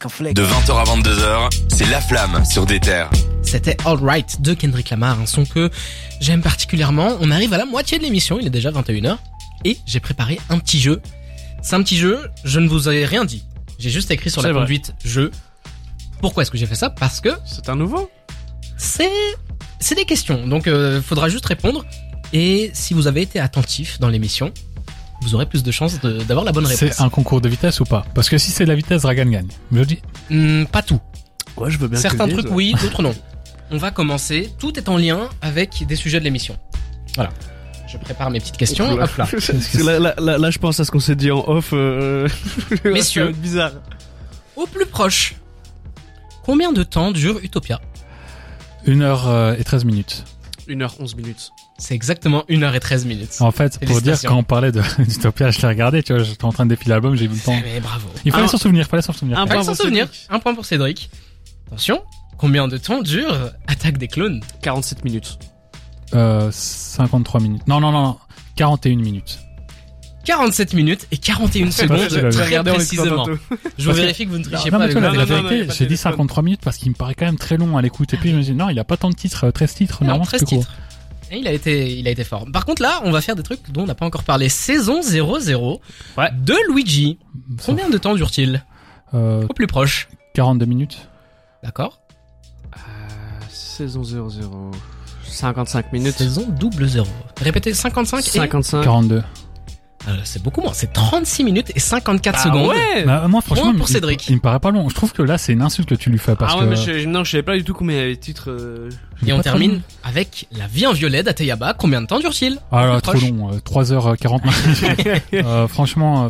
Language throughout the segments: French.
De 20h à 22h, c'est La Flamme sur des terres. C'était Alright de Kendrick Lamar, un son que j'aime particulièrement. On arrive à la moitié de l'émission, il est déjà 21h, et j'ai préparé un petit jeu. C'est un petit jeu, je ne vous ai rien dit. J'ai juste écrit sur la vrai. conduite jeu. Pourquoi est-ce que j'ai fait ça? Parce que C'est un nouveau c'est c'est des questions, donc euh, faudra juste répondre. Et si vous avez été attentif dans l'émission, vous aurez plus de chances de- d'avoir la bonne réponse. C'est un concours de vitesse ou pas Parce que si c'est de la vitesse, Dragan gagne. Je dis. Hmm, pas tout. Ouais, je veux bien. Certains trucs oui, d'autres non. On va commencer. Tout est en lien avec des sujets de l'émission. Voilà. Je prépare mes petites questions. Hop là. Là, là, là, là, je pense à ce qu'on s'est dit en off. Euh... Messieurs. ça va être bizarre. Au plus proche. Combien de temps dure Utopia? 1h13 minutes. 1h11 minutes. C'est exactement 1h13 minutes. En fait, pour dire, quand on parlait de d'Utopia, je l'ai regardé, tu vois, j'étais en train de défiler l'album, j'ai vu le temps. Mais bravo. Il fallait s'en souvenir, il fallait s'en souvenir. Un Fallait point s'en pour souvenir. Cédric. Un point pour Cédric. Attention. Combien de temps dure Attaque des clones? 47 minutes. Euh, 53 minutes. Non, non, non, non. 41 minutes. 47 minutes et 41 secondes je très précisément. Je que- vérifie que vous ne trichez non, pas la, la non, non, non, il y a vérité, j'ai dit téléphone. 53 minutes parce qu'il me paraît quand même très long à l'écoute. Et puis je me dis, non, il a pas tant de titres, euh, 13 titres, Non, normalement, 13 c'est plus court. titres. Et il a été, il a été fort. Par contre, là, on va faire des trucs dont on n'a pas encore parlé. Saison 00 Ouais. de Luigi. Ça, Combien de temps dure-t-il euh, Au plus proche. 42 minutes. D'accord Euh, saison 00. 55 minutes. Saison double 0. Répétez 55 et... 55. 42. Euh, c'est beaucoup moins. C'est 36 minutes et 54 Ah secondes. ouais Bah, moi, franchement, pour il- Cédric. Il, me paraît pas long. Je trouve que là, c'est une insulte que tu lui fais parce ah ouais, que. mais je, non, je savais pas du tout combien il y avait de titres. euh, Et on termine long. avec La vie en violet d'Ateyaba. Combien de temps dure-t-il? Ah là, trop long. euh, 3h49 euh, franchement, euh,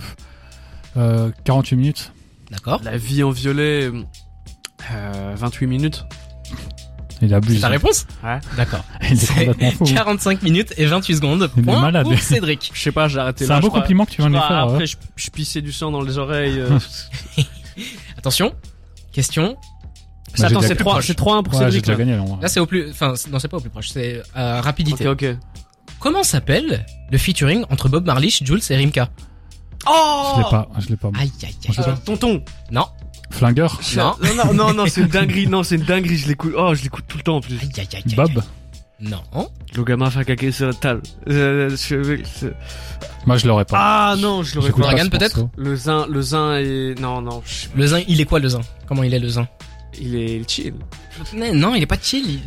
euh, 48 minutes. D'accord. La vie en violet. Euh, 28 minutes. Il abuse. Ta réponse Ouais. D'accord. Il est C'est complètement fou. 45 minutes et 28 secondes. Il est Point malade. pour Cédric. Je sais pas, j'ai arrêté C'est un beau crois. compliment que tu viens de lui faire. Après, ouais. je, je pissais du sang dans les oreilles. euh. Attention. Question. j'ai Attends, c'est 3 c'est 3-1 pour Ouais, Cédric. là. gagné. là. C'est au plus, enfin, c'est- non, c'est pas au plus proche. C'est euh, rapidité. Ok, ok. Comment s'appelle le featuring entre Bob Marley, Jules et Rimka? Oh Je l'ai pas. Je l'ai pas. Aïe, aïe, aïe. Euh, tonton. Non. Flingueur. Non. non, non, non, c'est une dinguerie. Non, c'est une dinguerie. Je l'écoute. Oh, je l'écoute tout le temps en plus. Aïe, aïe, aïe, aïe. Bob. Non. Logama Fakake sur la table. Je- je- Moi, je l'aurais pas. Ah non, je l'aurais pas. Dragan, peut-être. Le zin, le zin est. Non, non, je- Le zin, il est quoi le zin? Comment il est le zin? Il est chill. Mais Non, il est pas chill. il-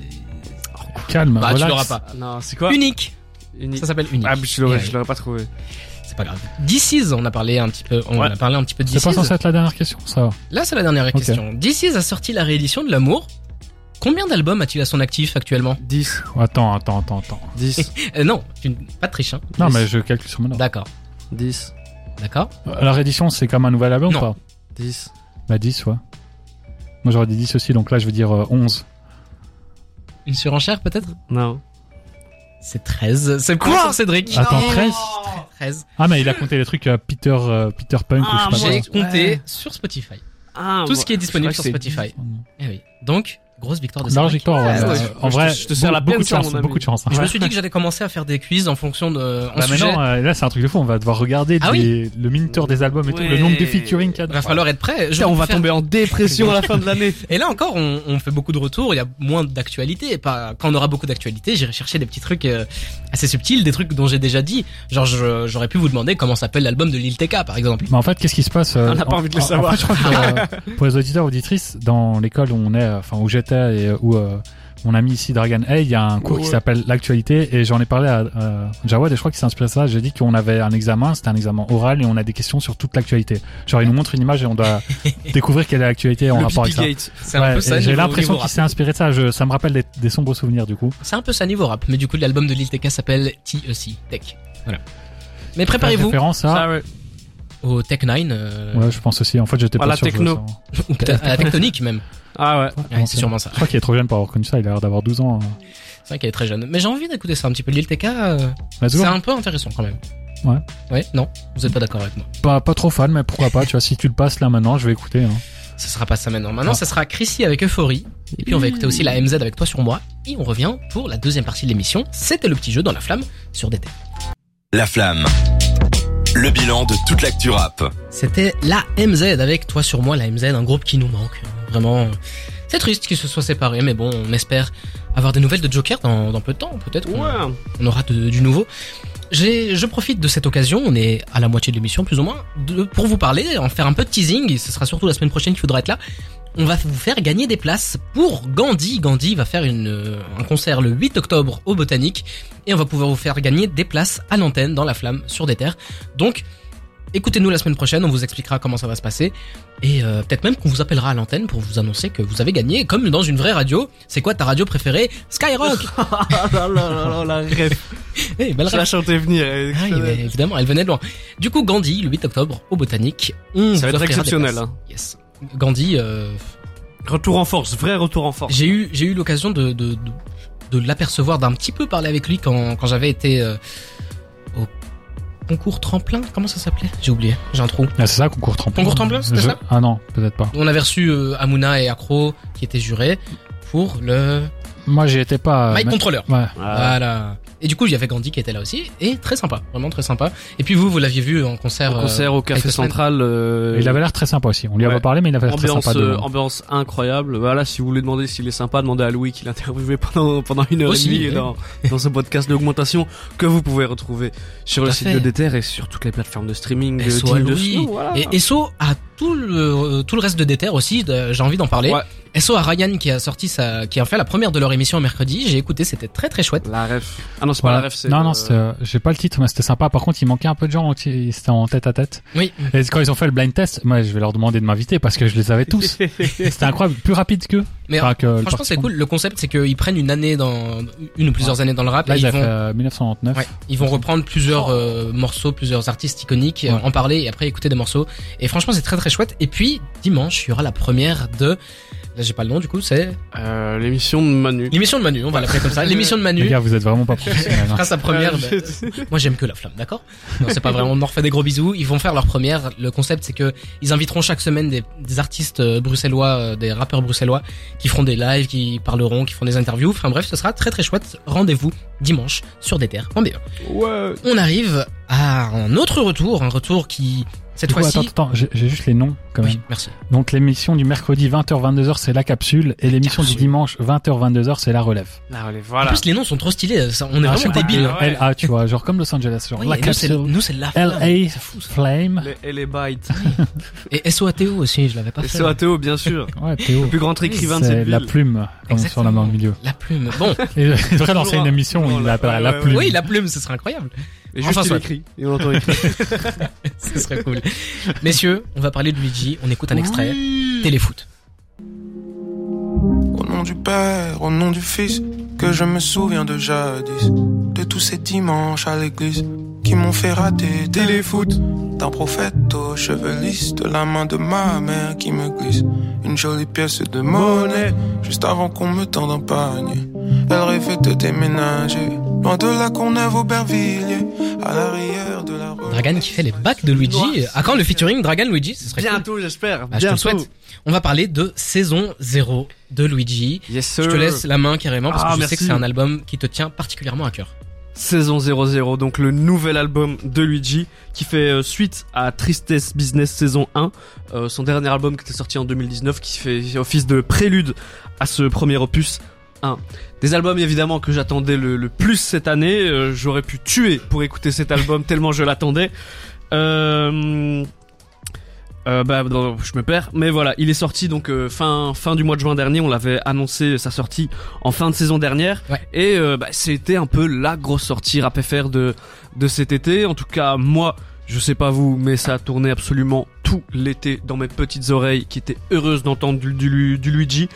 Calme. Bah, tu l'auras pas. Non, c'est quoi? Unique. Unique. Ça s'appelle unique. Ah, mais je l'aurais, Ouais. je l'aurais pas trouvé. C'est pas grave. DC's, on a parlé un petit peu, on Ouais. a parlé un petit peu de C'est pas DC's. censé être la dernière question, ça va. Là, c'est la dernière Ok. question. DC's a sorti la réédition de l'amour. Combien d'albums a-t-il à son actif actuellement 10. Attends, attends, attends, attends. 10. euh, Non, tu... pas de triche. Hein. Non, Dix. mais je calcule sur mon ordre. D'accord, 10. d'accord. Euh, La réédition, c'est comme un nouvel album Non. ou pas 10. Bah 10, ouais. Moi, j'aurais dit 10 aussi, donc là, je vais dire euh, 11. Une surenchère peut-être? Non. C'est 13. C'est quoi Cédric Attends, 13 13. Ah, mais il a compté les trucs euh, Peter, euh, Peter Punk Ah, ou je sais J'ai pas quoi. compté Ouais. sur Spotify. Ah, Tout ce qui est disponible sur Spotify. Eh oui. Donc, grosse victoire de Large victoire, ouais. Ouais, je- en je vrai, te- je te sers la beaucoup de chance, beaucoup de chance. hein. Je me suis dit que j'allais commencer à faire des quiz en fonction de en Bah sujet. maintenant, euh, là, c'est un truc de fou. On va devoir regarder Ah les- le minuteur des albums et tout, le nombre de featuring qu'il y a. Il va falloir être prêt. On va tomber en dépression à la fin de l'année. Et là encore, on, on fait beaucoup de retours. Il y a moins d'actualité. Pas quand on aura beaucoup d'actualité, j'irai chercher des petits trucs euh, assez subtils, des trucs dont j'ai déjà dit. Genre, je- j'aurais pu vous demander comment s'appelle l'album de Lil TK, par exemple. Mais en fait, qu'est-ce qui se passe euh, On n'a pas en- envie de le savoir. Je pour les auditeurs auditrices, dans l'école où on est, enfin où j'étais et euh, où euh, mon ami ici Dragan Hay, il y a un cours qui s'appelle l'actualité et j'en ai parlé à euh, Jawad et je crois qu'il s'est inspiré de ça. J'ai dit qu'on avait un examen, c'était un examen oral et on a des questions sur toute l'actualité. Genre il nous montre une image et on doit découvrir quelle est l'actualité en Le rapport avec ça. Ouais. J'ai l'impression qu'il s'est inspiré de ça. Je, ça me rappelle des, des sombres souvenirs du coup. C'est un peu ça niveau rap. Mais du coup, l'album de Lil TK s'appelle TEC Tech. Voilà. Mais préparez-vous Référence à. Ça, ouais. au Tech 9 euh, Ouais, je pense aussi. En fait, j'étais pas la sûr. techno. ou à la tectonique même. Ah ouais. Ouais, c'est sûrement ça. Je crois qu'il est trop jeune pour avoir connu ça. Il a l'air d'avoir 12 ans. C'est vrai qu'elle est très jeune. Mais j'ai envie d'écouter ça un petit peu. Lil TK, euh, c'est un peu intéressant quand même. Ouais. Ouais, non, vous êtes pas d'accord avec moi. Pas, pas trop fan, mais pourquoi pas. Tu vois, si tu le passes là maintenant, je vais écouter. Hein. Ce sera pas ça maintenant. Maintenant, Ah. ça sera Chrissy avec Euphorie. Et puis on va écouter aussi la MZ avec toi sur moi. Et on revient pour la deuxième partie de l'émission. C'était le petit jeu dans la flamme sur des terres. La Flamme. Le bilan de toute l'actu rap. C'était la MZ avec Toi sur moi, la MZ, un groupe qui nous manque. Vraiment, c'est triste qu'ils se soient séparés, mais bon, on espère avoir des nouvelles de Joker dans, dans peu de temps, peut-être. qu'on- Ouais. on aura de- du nouveau. J'ai, je profite de cette occasion, on est à la moitié de l'émission plus ou moins, de, pour vous parler, en faire un peu de teasing, et ce sera surtout la semaine prochaine qu'il faudra être là. On va vous faire gagner des places pour Gandhi. Gandhi va faire une, euh, un concert le 8 octobre au Botanique, et on va pouvoir vous faire gagner des places à l'antenne dans la flamme sur des terres. Donc, écoutez-nous la semaine prochaine, on vous expliquera comment ça va se passer, et euh, peut-être même qu'on vous appellera à l'antenne pour vous annoncer que vous avez gagné, comme dans une vraie radio. C'est quoi ta radio préférée? Skyrock Ah la rêve. Eh, belle Je la chantais venir. elle- ah oui, mais évidemment, elle venait de loin. Du coup, Gandhi, le 8 octobre, au Botanique, on Ça va être exceptionnel, hein. Yes. Gandhi, euh, Retour en force, vrai retour en force. j'ai eu j'ai eu l'occasion de de, de, de l'apercevoir, d'un petit peu parler avec lui quand quand j'avais été euh, concours tremplin. Comment ça s'appelait J'ai oublié. J'ai un trou. Ah, c'est ça, concours tremplin. Concours tremplin, c'était Je- ça Ah non, peut-être pas. On avait reçu euh, Amuna et Acro qui étaient jurés pour le Moi, j'y étais pas. Mike mais- Controller. Ouais. Ah, Voilà. Et du coup, il y avait Gandhi qui était là aussi et très sympa, vraiment très sympa. Et puis vous, vous l'aviez vu en concert. Au concert euh, au Café quelques semaines. Central. euh, Il avait l'air très sympa aussi. On lui Ouais. avait parlé, mais il avait l'air très Ambiance, sympa. de euh, ambiance incroyable. Voilà, si vous voulez demander s'il est sympa, demandez à Louis qui l'a interviewé pendant, pendant une heure Aussi, et demie oui. dans, dans ce podcast d'augmentation que vous pouvez retrouver sur Tout le site fait. de Déter et sur toutes les plateformes de streaming. euh, SO de Louis. nom, voilà. Et SO a tout le tout le reste de Déter aussi. J'ai envie d'en parler. Ouais. SO à Ryan qui a sorti sa, qui a fait la première de leur émission mercredi. J'ai écouté, c'était très très chouette. La ref. Ah non, c'est Voilà. pas la ref, c'est. Non, euh, non, c'était, euh, j'ai pas le titre, mais c'était sympa. Par contre, il manquait un peu de gens. C'était en tête à tête. Oui. Et quand ils ont fait le blind test, moi, je vais leur demander de m'inviter parce que je les avais tous. C'était incroyable, plus rapide qu'eux. Mais Enfin, que franchement, c'est cool. Le concept, c'est qu'ils prennent une année dans une ou plusieurs années dans le rap Là, et ils ils vont fait euh, 1999. Ouais, ils vont reprendre plusieurs euh, morceaux, plusieurs artistes iconiques, euh, Ouais. en parler et après écouter des morceaux. Et franchement, c'est très très chouette. Et puis dimanche, il y aura la première de, là j'ai pas le nom du coup, c'est Euh, l'émission de Manu. l'émission de Manu. On va l'appeler comme ça. L'émission de Les Manu. gars, vous êtes vraiment pas professionnels. hein. fera sa première. Euh, Moi j'aime que la flamme, d'accord? Non, c'est pas vraiment. On leur fait des gros bisous. Ils vont faire leur première. Le concept, c'est que ils inviteront chaque semaine des, des artistes euh, bruxellois, euh, des rappeurs bruxellois, qui feront des lives, qui parleront, qui feront des interviews. Enfin bref, ce sera très très chouette. Rendez-vous dimanche sur DTR.be. Ouais. On arrive à un autre retour, un retour qui cette fois-ci. attends, attends, j'ai juste les noms quand même. Oui, merci. Donc l'émission du mercredi 20h-22h c'est la capsule et l'émission du dimanche 20h-22h c'est la relève. Allez, En voilà. plus, les noms sont trop stylés. ça- on est Ah, vraiment débiles. ouais. LA tu vois, genre comme Los Angeles, genre Oui, la et nous, c'est capsule, nous, c'est la flamme. LA fou. Flame. Les, et les bytes. Et SOATO aussi, je l'avais pas fait. SOATO, bien sûr. Ouais, Théo. Le plus grand écrivain de C'est cette la ville. plume, comme sur la main au milieu. La plume. Bon, Et il devrait lancer une émission où il la plume. oui, la plume, ce serait incroyable. Et juste, Enfin, il écrit. Et on entend écrire. Ce serait cool. Messieurs, on va parler de Luigi. On écoute un extrait. Téléfoot. Au nom du Père, au nom du Fils, que je me souviens de jadis, de tous ces dimanches à l'église qui m'ont fait rater téléfoot. D'un prophète aux cheveux lisses, de la main de ma mère qui me glisse une jolie pièce de monnaie, juste avant qu'on me tende un panier. Elle rêvait de déménager, loin de la Courneuve Aubervilliers, à l'arrière de la rue. Dragan qui fait les bacs de Luigi. À quand le featuring Dragan Luigi Ce serait cool. Bientôt, j'espère. Bah, je te le souhaite. On va parler de saison 0 de Luigi. Yes, sir. Je te laisse la main carrément parce Ah, que je sais que c'est un album qui te tient particulièrement à cœur. Saison 00, donc le nouvel album de Luigi qui fait euh, suite à Tristesse Business saison 1, euh, son dernier album qui était sorti en 2019 qui fait office de prélude à ce premier opus 1. Des albums évidemment que j'attendais le, le plus cette année, euh, j'aurais pu tuer pour écouter cet album tellement je l'attendais. Euh, euh, bah, non, je me perds, mais voilà, il est sorti donc euh, fin fin du mois de juin dernier. On l'avait annoncé sa sortie en fin de saison dernière, Ouais. et euh, bah, c'était un peu la grosse sortie rap FR de de cet été. En tout cas, moi, je sais pas vous, mais ça a tourné absolument tout l'été dans mes petites oreilles, qui étaient heureuses d'entendre du, du, du Luigi.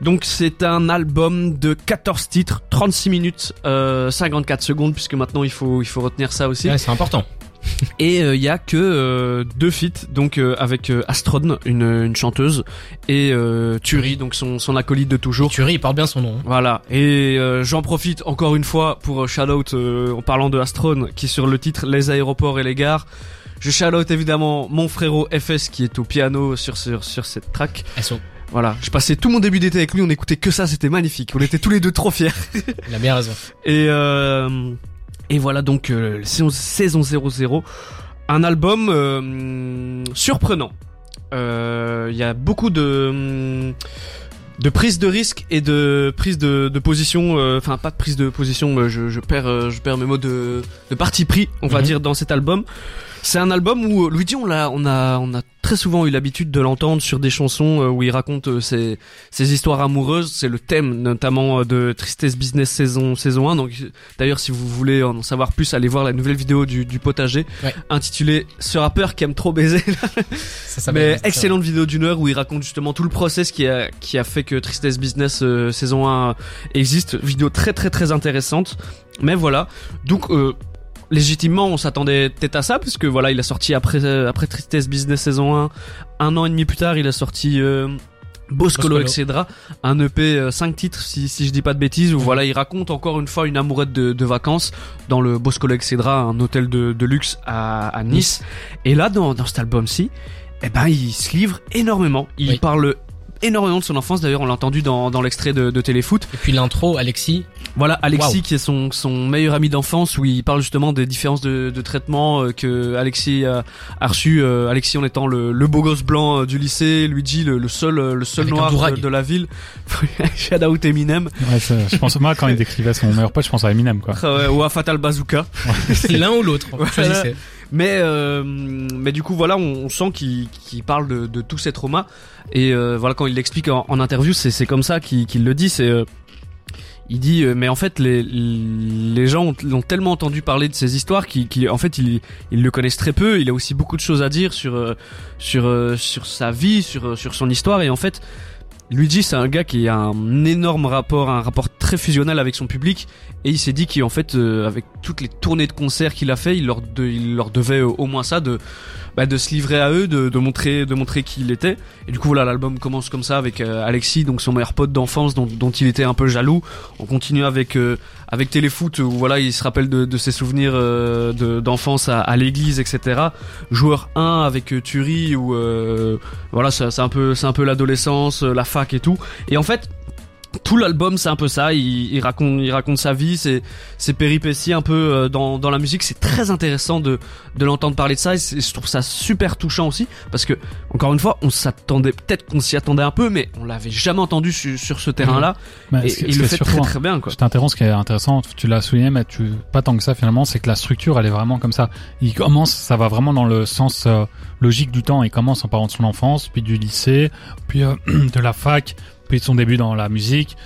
Donc c'est un album de 14 titres, 36 minutes, euh, 54 secondes, puisque maintenant il faut il faut retenir ça aussi. Ouais, c'est important. Et il y a que euh, deux feats, donc euh, avec euh, Astron, une, une chanteuse, et euh, Turi, donc son, son acolyte de toujours. Thury, il porte bien son nom. hein. Voilà, et euh, j'en profite encore une fois pour euh, shout-out euh, en parlant de Astron, qui sur le titre Les aéroports et les gares. Je shout-out évidemment mon frérot FS qui est au piano sur, sur, sur cette track. SO. Voilà, j'ai passé tout mon début d'été avec lui, on écoutait que ça, c'était magnifique. On était tous les deux trop fiers. Il a bien raison. Et, euh, et voilà donc euh, saison, saison 00. un album euh, surprenant. Euh, Il y a beaucoup de de prise de risque et de prise de, de position. euh, Enfin, pas de prise de position. Je, je perds euh, je perds mes mots de de parti pris. On va Mhm. dire dans cet album. C'est un album où Luigi, on l'a, on a, on a très souvent eu l'habitude de l'entendre sur des chansons euh, où il raconte euh, ses, ses histoires amoureuses. C'est le thème notamment euh, de Tristesse Business saison saison 1. Donc d'ailleurs, si vous voulez en savoir plus, allez voir la nouvelle vidéo du, du potager Ouais. intitulée "Ce rappeur qui aime trop baiser". Ça, ça Mais excellente vidéo d'une heure où il raconte justement tout le process qui a qui a fait que Tristesse Business euh, saison 1 existe. Vidéo très très très intéressante. Mais voilà. Donc euh, légitimement on s'attendait peut-être à ça parce que voilà il a sorti après euh, après Tristesse Business saison 1 un an et demi plus tard il a sorti euh, Boscolo, etc. Un EP 5 titres si, si je dis pas de bêtises où voilà il raconte encore une fois une amourette de, de vacances dans le Boscolo etc. un hôtel de, de luxe à, à nice. Et là dans, dans cet album-ci eh ben il se livre énormément. Il Oui. parle énormément de son enfance. D'ailleurs, on l'a entendu dans, dans l'extrait de, de Téléfoot. Et puis l'intro, Alexis. Voilà, Alexis Wow. qui est son, son meilleur ami d'enfance où il parle justement des différences de, de traitement euh, que Alexis a, a reçu. euh, Alexis en étant le, le beau gosse blanc euh, du lycée, Luigi le, le seul le seul Avec noir de, de la ville. Shout out Eminem Ouais, c'est- je pense, moi, quand il décrivait son meilleur pote, je pense à Eminem, quoi. euh, ou à Fatal Bazooka. L'un ou l'autre. Voilà. Choisissez. Mais euh, mais du coup voilà, on, on sent qu'il qu'il parle de, de tous ces traumas et euh, voilà quand il l'explique en, en interview, c'est comme ça qu'il le dit. C'est euh, il dit euh, mais en fait les les gens ont, l'ont tellement entendu parler de ces histoires qu'ils- en fait ils ils le connaissent très peu. Il a aussi beaucoup de choses à dire sur euh, sur euh, sur sa vie, sur sur son histoire et en fait Luigi, c'est un gars qui a un énorme rapport, un rapport très fusionnel avec son public, et il s'est dit qu'en fait, euh, avec toutes les tournées de concerts qu'il a fait, il leur, de- il leur devait euh, au moins ça, de, bah, de se livrer à eux, de, de montrer, de montrer qui il était. Et du coup, voilà, l'album commence comme ça avec euh, Alexis, donc son meilleur pote d'enfance, dont, dont il était un peu jaloux. On continue avec euh, avec Téléfoot, où voilà, il se rappelle de, de ses souvenirs euh, de- d'enfance à, à l'église, etc. Joueur 1 avec euh, Thury, où euh, voilà, c'est c'est un peu, c'est un peu l'adolescence, euh, la fac et tout. Et en fait, tout l'album, c'est un peu ça. Il, il raconte, il raconte sa vie, ses, ses péripéties un peu euh, dans, dans la musique. C'est très intéressant de, de l'entendre parler de ça. Et je trouve ça super touchant aussi, parce que encore une fois, on s'attendait, peut-être qu'on s'y attendait un peu, mais on l'avait jamais entendu sur, sur ce terrain-là. Mais Et ce qui- il le fait surtout- très très bien, quoi. Je t'interromps, ce qui est intéressant, tu l'as souligné, mais tu, pas tant que ça finalement, c'est que la structure, elle est vraiment comme ça. Il commence, ça va vraiment dans le sens euh, logique du temps. Il commence en parlant de son enfance, puis du lycée, puis euh, de la fac, puis de son début dans la musique.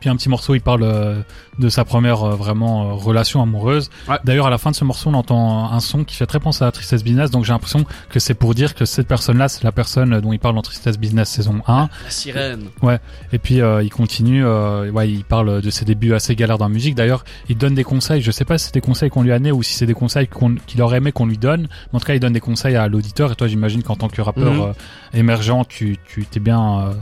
Puis un petit morceau, il parle euh, de sa première euh, vraiment euh, relation amoureuse. Ouais. D'ailleurs, à la fin de ce morceau, on entend un son qui fait très penser à Tristesse Business. Donc j'ai l'impression que c'est pour dire que cette personne-là, c'est la personne dont il parle dans Tristesse Business saison 1. La sirène. Et puis il continue, ouais, il parle de ses débuts assez galères dans la musique. D'ailleurs, il donne des conseils. Je sais pas si c'est des conseils qu'on lui a donnés ou si c'est des conseils qu'il aurait aimé qu'on lui donne. Mais en tout cas, il donne des conseils à l'auditeur. Et toi, j'imagine qu'en tant que rappeur Mhm. émergent, tu tu t'es bien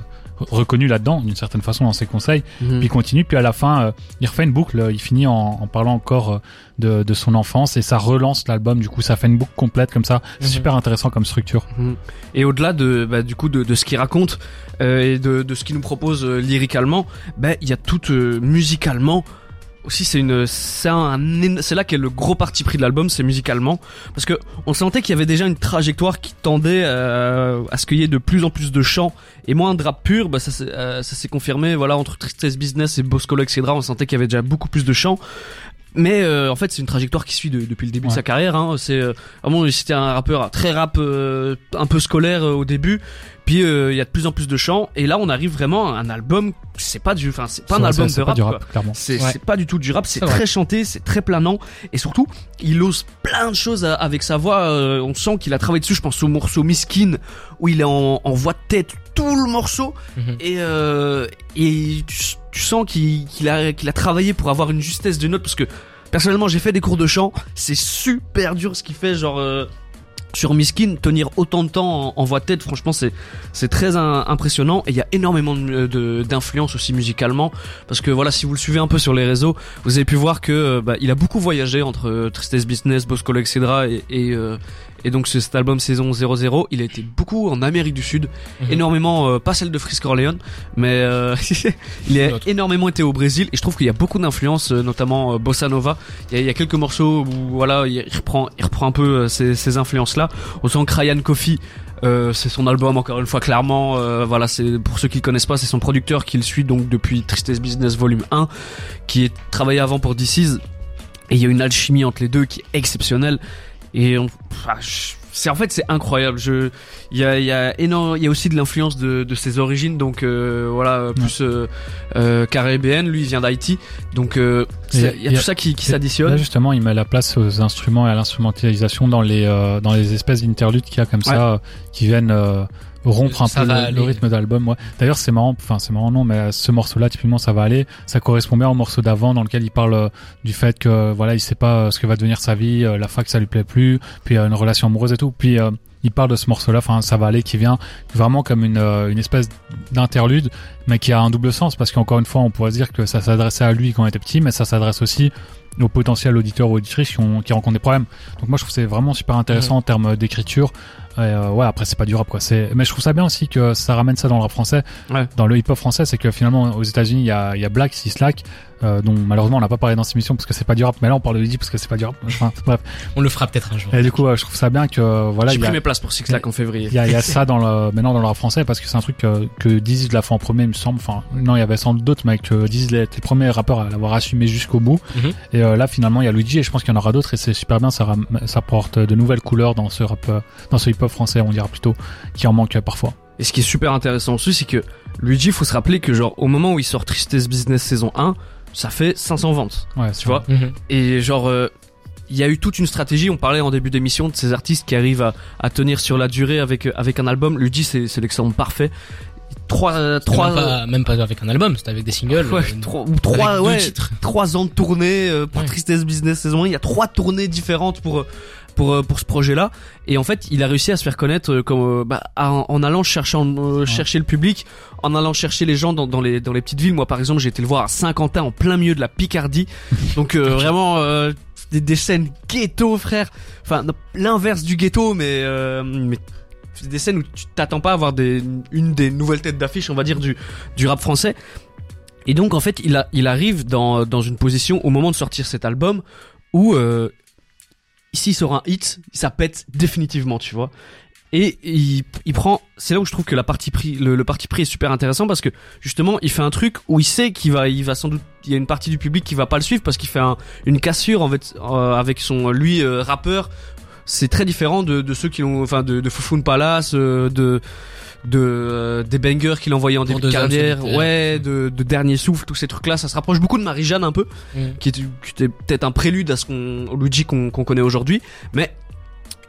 reconnu là-dedans d'une certaine façon dans ses conseils. Mhm. Puis il continue. Puis à la fin, euh, il refait une boucle. Il finit en, en parlant encore euh, de, de son enfance et ça relance l'album. Du coup, ça fait une boucle complète comme ça. C'est Mhm. super intéressant comme structure. Mhm. Et au-delà de bah, du coup de, de ce qu'il raconte euh, et de, de ce qu'il nous propose euh, lyricalement, bah il y a tout euh, musicalement aussi c'est une c'est un c'est là qu'est le gros parti pris de l'album c'est musicalement. Parce que on sentait qu'il y avait déjà une trajectoire qui tendait euh, à ce qu'il y ait de plus en plus de chants et moins de rap pur. Bah ça s'est euh, ça s'est confirmé voilà entre Tristesse Business et Boscolo etc on sentait qu'il y avait déjà beaucoup plus de chants. Mais euh, en fait c'est une trajectoire qui suit de- depuis le début de sa carrière hein. c'est euh, vraiment c'était un rappeur très rap euh, un peu scolaire euh, au début puis euh, il y a de plus en plus de chants et là on arrive vraiment à un album c'est pas du enfin c'est pas un album de rap, rap, clairement. C'est Ouais. pas du tout du rap, c'est très vrai. chanté, c'est très planant et surtout il ose plein de choses avec sa voix. euh, on sent qu'il a travaillé dessus. Je pense au morceau Miskin où il est en, en voix de tête tout le morceau Mhm. et euh, et tu, tu sens qu'il a qu'il a travaillé pour avoir une justesse de notes parce que personnellement j'ai fait des cours de chant, c'est super dur ce qu'il fait genre. euh, sur Miskin, tenir autant de temps en, voix de tête, franchement, c'est c'est très impressionnant et il y a énormément de- de- d'influence aussi musicalement parce que voilà, si vous le suivez un peu sur les réseaux, vous avez pu voir que euh, bah, il a beaucoup voyagé entre euh, Tristesse Business, Bosco etc. et et, euh, Et donc cet album saison 00, il a été beaucoup en Amérique du Sud, Mhm. énormément, euh, pas celle de Frisk Orleans, mais euh, il a énormément été au Brésil. Et je trouve qu'il y a beaucoup d'influences, euh, notamment euh, bossa nova. Il y, a, il y a quelques morceaux où voilà, il reprend, il reprend un peu euh, ces, ces influences-là. On sent que Ryan Coffey euh, c'est son album encore une fois clairement euh, voilà c'est pour ceux qui le connaissent pas c'est son producteur qui le suit donc depuis Tristesse Business volume 1 qui est travaillé avant pour DC's et il y a une alchimie entre les deux qui est exceptionnelle et on, ah, c'est en fait c'est incroyable. Je il y a il y a énorme il y a aussi de l'influence de, de ses origines. Donc euh, voilà plus euh, euh, caribéenne. Lui il vient d'Haïti. Donc euh, il y a tout ça qui, qui Là s'additionne. justement, il met la place aux instruments et à l'instrumentalisation dans les euh, dans les espèces d'interludes qu'il y a comme ça euh, qui viennent euh, rompre un Ça peu le, rythme d'album. Ouais. D'ailleurs, c'est marrant. Enfin, c'est marrant non, mais ce morceau-là, typiquement, ça va aller. Ça correspond bien au morceau d'avant dans lequel il parle euh, du fait que voilà, il sait pas euh, ce que va devenir sa vie, euh, la fac ça lui plaît plus, puis euh, une relation amoureuse et tout. Puis euh, il parle de ce morceau-là, enfin ça va aller, qui vient vraiment comme une, euh, une espèce d'interlude, mais qui a un double sens parce qu'encore une fois, on pourrait dire que ça s'adressait à lui quand il était petit, mais ça s'adresse aussi aux potentiels auditeurs ou auditrices qui, ont, qui rencontrent des problèmes. Donc moi je trouve que c'est vraiment super intéressant en termes d'écriture. Et, euh, ouais, après c'est pas du rap quoi. C'est, mais je trouve ça bien aussi que ça ramène ça dans le rap français, Ouais. dans le hip-hop français, c'est que finalement aux États-Unis il y a, il y a Black, Sislack, euh, dont malheureusement on n'a pas parlé dans cette émission parce que c'est pas du rap, mais là on parle de Didi parce que c'est pas du rap. Enfin, bref. On le fera peut-être un jour. Et du coup, euh, je trouve ça bien que euh, voilà, j'ai il y pris a, mes places pour Six Lack en février il y a, il y a ça dans le, maintenant dans le rap français parce que c'est un truc que, que Dizzy l'a fait en premier, il me semble. Enfin, non, il y avait sans doute d'autres, mais que Dizzy était le premier rappeur à l'avoir assumé jusqu'au bout. Mhm. Et euh, là, finalement, il y a Luigi et je pense qu'il y en aura d'autres et c'est super bien. Ça, ça porte de nouvelles couleurs dans ce rap, euh, dans ce hip-hop français, on dira plutôt, qui en manque parfois. Et ce qui est super intéressant aussi, c'est que Luigi, faut se rappeler que genre au moment où il sort Tristesse Business saison 1, ça fait 500 ventes, Ouais, tu vois. Mhm. Et genre, euh, il y a eu toute une stratégie. On parlait en début d'émission de ces artistes qui arrivent à, à tenir sur la durée avec euh, avec un album. Luigi, c'est c'est l'exemple parfait. Trois trois Même pas, même pas avec un album, c'était avec des singles. ouais, euh, trois, ou trois ouais, titres. trois ans de tournée pour Ouais. Tristesse Business saison 1. Il y a trois tournées différentes pour pour euh, pour ce projet-là. Et en fait, il a réussi à se faire connaître euh, comme euh, bah, en, en allant chercher chercher le public, en allant chercher les gens dans, dans les dans les petites villes. Moi, par exemple, j'ai été le voir à Saint-Quentin, en plein milieu de la Picardie. Donc vraiment des, des scènes ghetto, frère. Enfin, l'inverse du ghetto, mais euh, mais des scènes où tu t'attends pas à avoir des, une des nouvelles têtes d'affiche, on va dire, du, du rap français. Et donc, en fait, il, a, il arrive dans, dans une position, au moment de sortir cet album, où, euh, ici, il sort un hit, ça pète définitivement, tu vois. Et il, il prend, c'est là où je trouve que la partie pris, le, le parti pris est super intéressant parce que justement, il fait un truc où il sait qu'il va, il va sans doute, il y a une partie du public qui va pas le suivre parce qu'il fait un, une cassure en fait euh, avec son lui euh, rappeur. C'est très différent de, de ceux qui l'ont, enfin de, de Palace, euh, de de euh, des bangers qu'il envoyait en début de carrière, ouais, de, de dernier souffle, tous ces trucs-là, ça se rapproche beaucoup de Marie-Jeanne un peu Mhm. qui était, peut-être un prélude à ce qu'on, au Luigi qu'on qu'on connaît aujourd'hui. Mais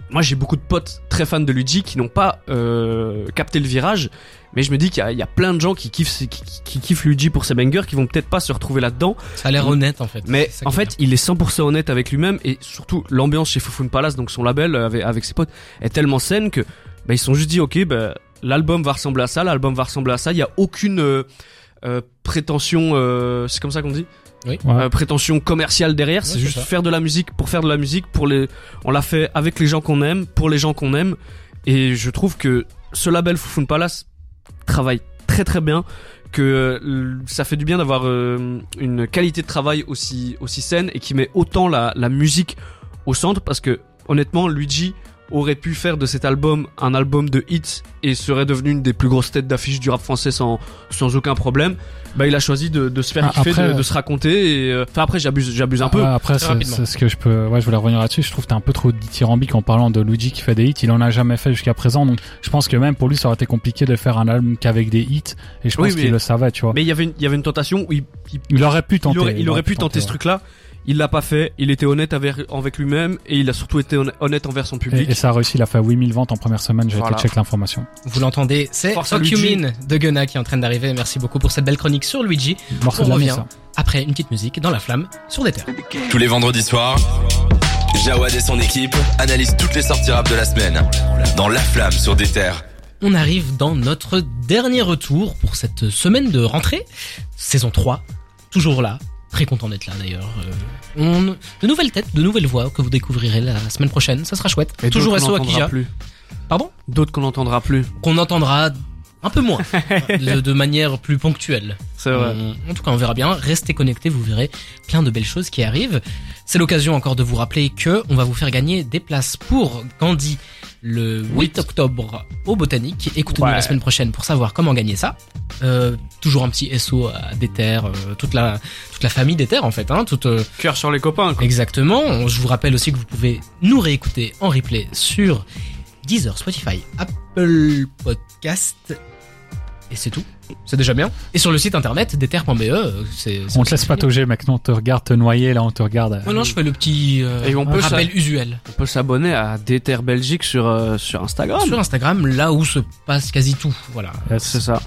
moi, j'ai beaucoup de potes très fans de Luigi qui n'ont pas euh, capté le virage. Mais je me dis qu'il y, y a plein de gens qui kiffent, qui, qui- qui kiffent Luigi pour ses bangers, qui vont peut-être pas se retrouver là-dedans. Ça a l'air honnête en fait. Mais en fait, il est 100% honnête avec lui-même et surtout l'ambiance chez Fufun Palace, donc son label euh, avec, avec ses potes, est tellement saine que bah, ils se sont juste dit ok, bah, l'album va ressembler à ça, l'album va ressembler à ça. Il y a aucune euh, euh, prétention, euh, c'est comme ça qu'on dit, Oui. Ouais. Euh, prétention commerciale derrière. Ouais, c'est juste ça. faire de la musique pour faire de la musique. Pour les, on l'a fait avec les gens qu'on aime, pour les gens qu'on aime. Et je trouve que ce label Fufun Palace travaille très très bien que ça fait du bien d'avoir euh, une qualité de travail aussi aussi saine et qui met autant la, la musique au centre parce que honnêtement Luigi aurait pu faire de cet album un album de hits et serait devenu une des plus grosses têtes d'affiche du rap français sans sans aucun problème. Bah il a choisi de, de se faire Ah, kiffer, après, de, de se raconter et euh, enfin après j'abuse j'abuse un peu. Après, c'est ce que je peux. Ouais, je voulais revenir là-dessus. Je trouve que t'es un peu trop dithyrambique en parlant de Luigi qui fait des hits. Il en a jamais fait jusqu'à présent, donc je pense que même pour lui, ça aurait été compliqué de faire un album qu'avec des hits. Et je pense Oui, qu'il le savait, tu vois. Mais il y avait une, il y avait une tentation où il, il il aurait pu tenter. il aurait, il aurait pu tenter ce ouais. truc-là. Il l'a pas fait. Il était honnête avec, avec lui-même et il a surtout été honn- honnête envers son public. Et, et ça a réussi. Il a fait 8000 ventes en première semaine. J'ai Voilà. été check l'information. Vous l'entendez, c'est Fuck You. Mean de Gunna qui est en train d'arriver. Merci beaucoup pour cette belle chronique sur Luigi. Morceau On de la vie, revient ça. après une petite musique dans la flamme sur des terres. Tous les vendredis soirs, Jawad et son équipe analysent toutes les sorties rap de la semaine dans La Flamme sur des terres. On arrive dans notre dernier retour pour cette semaine de rentrée. Saison 3, toujours là, Très content d'être là d'ailleurs. Euh, on... De nouvelles têtes, de nouvelles voix que vous découvrirez la semaine prochaine. Ça sera chouette. Et Toujours SO n'entendra Akija. plus. Pardon? D'autres qu'on n'entendra plus. Qu'on entendra un peu moins. de, de manière plus ponctuelle. C'est vrai. On- en tout cas, on verra bien. Restez connectés, vous verrez plein de belles choses qui arrivent. C'est l'occasion encore de vous rappeler que on va vous faire gagner des places pour Gandhi le 8 octobre au Botanique. Écoutez-nous Ouais. la semaine prochaine pour savoir comment gagner ça. Euh, toujours un petit SO à Déter, euh, toute la toute la famille Déter en fait. Hein, toute, euh, Cœur sur les copains. quoi. Exactement. Je vous rappelle aussi que vous pouvez nous réécouter en replay sur Deezer, Spotify, Apple Podcast. Et c'est tout. C'est déjà bien. Et sur le site internet déter.be, euh, c'est. On te laisse patauger, mec. Non, on te regarde te noyer, là, on te regarde. bien. Oh non, je fais le petit euh, Et on peut rappel usuel. On peut s'abonner à Déter Belgique sur, euh, sur Instagram. Sur Instagram, là où se passe quasi tout. Voilà. Yes. C'est ça.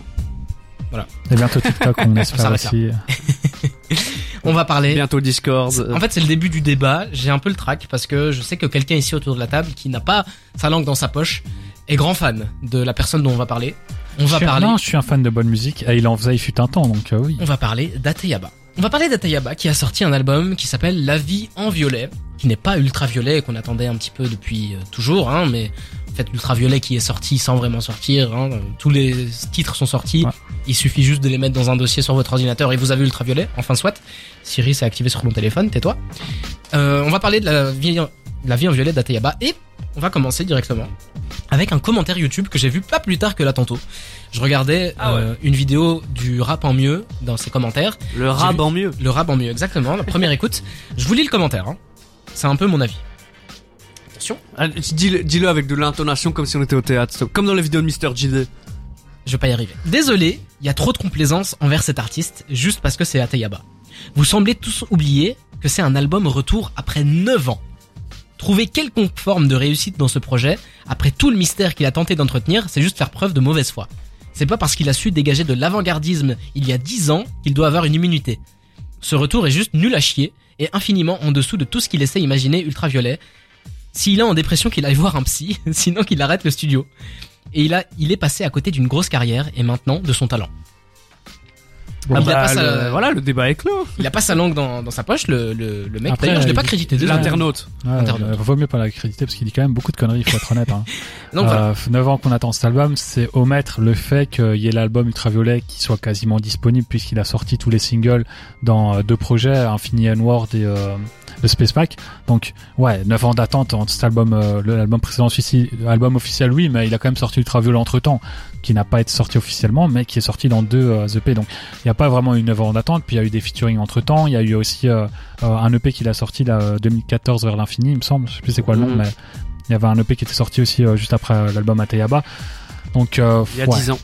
Et bientôt TikTok, on espère aussi. On va parler. Bientôt Discord. En fait, c'est le début du débat. J'ai un peu le trac parce que je sais que quelqu'un ici autour de la table qui n'a pas sa langue dans sa poche est grand fan de la personne dont on va parler. On Je va suis- parler. Non, je suis un fan de bonne musique. Et il en faisait, il fut un temps, donc euh, oui. on va parler d'Ateyaba. On va parler d'Ateyaba qui a sorti un album qui s'appelle La vie en violet, qui n'est pas ultraviolet qu'on attendait un petit peu depuis euh, toujours, hein, mais en fait l'ultraviolet qui est sorti sans vraiment sortir. Hein, tous les titres sont sortis. Ouais. Il suffit juste de les mettre dans un dossier sur votre ordinateur et vous avez ultraviolet. Enfin soit. Siri s'est activé sur mon téléphone, tais-toi. Euh, on va parler de la vie, de la vie en violet d'Ateyaba et on va commencer directement avec un commentaire YouTube que j'ai vu pas plus tard que là tantôt. Je regardais Ah ouais. euh, une vidéo du rap en mieux dans ses commentaires. Le rap en mieux. Le rap en mieux, exactement. La première écoute. Je vous lis le commentaire. Hein. C'est un peu mon avis. Attention. Ah, Dis-le avec de l'intonation comme si on était au théâtre. Comme dans les vidéos de Mr. JD. Je vais pas y arriver. Désolé, il y a trop de complaisance envers cet artiste juste parce que c'est Ateyaba. Vous semblez tous oublier que c'est un album retour après 9 ans. Trouver quelconque forme de réussite dans ce projet, après tout le mystère qu'il a tenté d'entretenir, c'est juste faire preuve de mauvaise foi. C'est pas parce qu'il a su dégager de l'avant-gardisme il y a 10 ans qu'il doit avoir une immunité. Ce retour est juste nul à chier et infiniment en dessous de tout ce qu'il essaie d'imaginer ultraviolet. S'il est en dépression, qu'il aille voir un psy, sinon qu'il arrête le studio. Et il a, il est passé à côté d'une grosse carrière et maintenant de son talent. Bon, Ah, il a Bah, pas sa- le- Voilà, le débat est clos. Il a pas sa langue dans, dans sa poche, le, le, le mec. Après, D'ailleurs, je l'ai pas crédité. L'internaute. Ouais, Internaute. euh, vaut mieux pas l'accréditer parce qu'il dit quand même beaucoup de conneries, il faut être honnête. Hein. Donc voilà. Euh, 9 ans qu'on attend cet album, c'est omettre le fait qu'il y ait l'album Ultraviolet qui soit quasiment disponible puisqu'il a sorti tous les singles dans euh, deux projets, Infinity N-Word et euh, le Space Pack. Donc ouais, 9 ans d'attente entre cet album, euh, le- l'album précédent, celui-ci, l'album officiel oui, mais il a quand même sorti Ultraviolet entre temps, qui n'a pas été sorti officiellement, mais qui est sorti dans deux euh, EP. Donc il n'y a pas vraiment eu 9 ans d'attente, puis il y a eu des featuring entre temps, il y a eu aussi euh, euh, un EP qu'il a sorti là, euh, 2014 vers l'infini, il me semble, je sais plus c'est quoi le nom, Mhm. mais il y avait un EP qui était sorti aussi euh, juste après euh, l'album Ateyaba. Donc euh, Il y a ouais, 10 ans.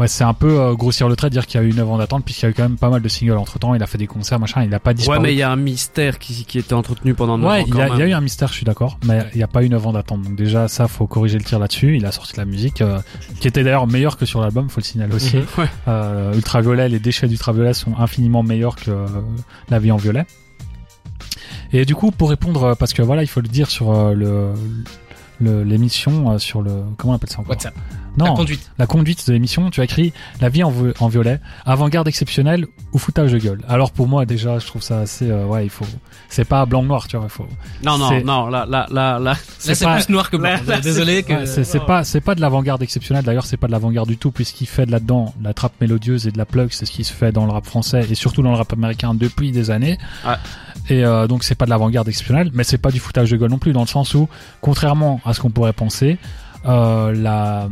Ouais, c'est un peu euh, grossir le trait de dire qu'il y a eu 9 ans d'attente puisqu'il y a eu quand même pas mal de singles entre temps, il a fait des concerts, machin, il a pas disparu. Ouais, mais il y a un mystère qui, qui était entretenu pendant 9 Ouais, ans. il y, a, il y a même. eu un mystère, je suis d'accord, mais il n'y a pas eu 9 ans d'attente. Donc déjà, ça, faut corriger le tir là-dessus. Il a sorti de la musique, euh, qui était d'ailleurs meilleure que sur l'album, faut le signaler aussi. Ouais. Euh, Ultraviolet, les déchets d'Ultraviolet sont infiniment meilleurs que euh, la vie en violet. Et du coup, pour répondre, parce que voilà, il faut le dire sur euh, le l'émission, euh, sur le... Comment on appelle ça encore? WhatsApp. Non, La conduite. la conduite de l'émission, tu as écrit La vie en, violet, avant-garde exceptionnelle ou foutage de gueule. Alors pour moi déjà, je trouve ça assez euh, ouais, il faut c'est pas blanc noir, tu vois, il faut Non, non, non, là, là, là, là. C'est pas- plus noir que blanc. Là, là, Désolé que. Ouais, c'est c'est pas c'est pas de l'avant-garde exceptionnelle. D'ailleurs, c'est pas de l'avant-garde du tout puisqu'il fait de là-dedans la trappe mélodieuse et de la plug, c'est ce qui se fait dans le rap français et surtout dans le rap américain depuis des années. Ouais. Et euh, donc c'est pas de l'avant-garde exceptionnelle, mais c'est pas du foutage de gueule non plus dans le sens où contrairement à ce qu'on pourrait penser, euh, la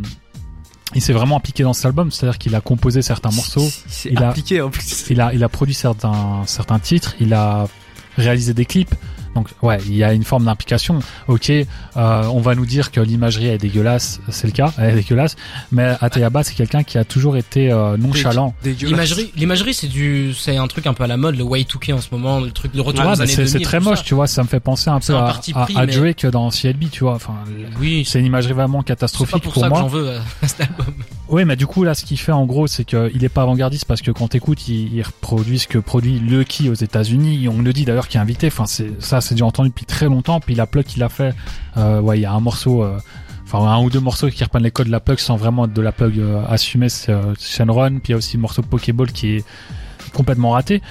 il s'est vraiment impliqué dans cet album, c'est-à-dire qu'il a composé certains morceaux, il a- appliqué en plus. il a, il a produit certains, certains titres, il a réalisé des clips. Donc ouais, il y a une forme d'implication. Ok, euh, on va nous dire que l'imagerie est dégueulasse, c'est le cas, elle est dégueulasse. Mais Ateyaba, c'est quelqu'un qui a toujours été euh, nonchalant. L'imagerie, l'imagerie, c'est du, c'est un truc un peu à la mode, le Y2K en ce moment, le truc, le retour Ouais, aux mais années c'est 2000. c'est très moche, ça. tu vois. Ça me fait penser un peu un à, parti à, pris, à mais- Drake dans CLB, tu vois. Enfin, Oui, c'est une imagerie vraiment catastrophique pour, pour, ça moi. que j'en veux euh, à cet album. Oui, mais du coup, là, ce qu'il fait en gros, c'est qu'il est pas avant-gardiste parce que quand t'écoutes, il, il reproduit ce que produit le qui aux États-Unis. On le dit d'ailleurs qu'il est invité. Enfin, c'est ça, c'est déjà entendu depuis très longtemps. Puis la plug qu'il a fait, euh, ouais, il y a un morceau, euh, enfin un ou deux morceaux qui reprennent les codes de la plug sans vraiment être de la plug euh, assumée. C'est euh, Shenron. Puis il y a aussi le morceau Pokéball qui est complètement raté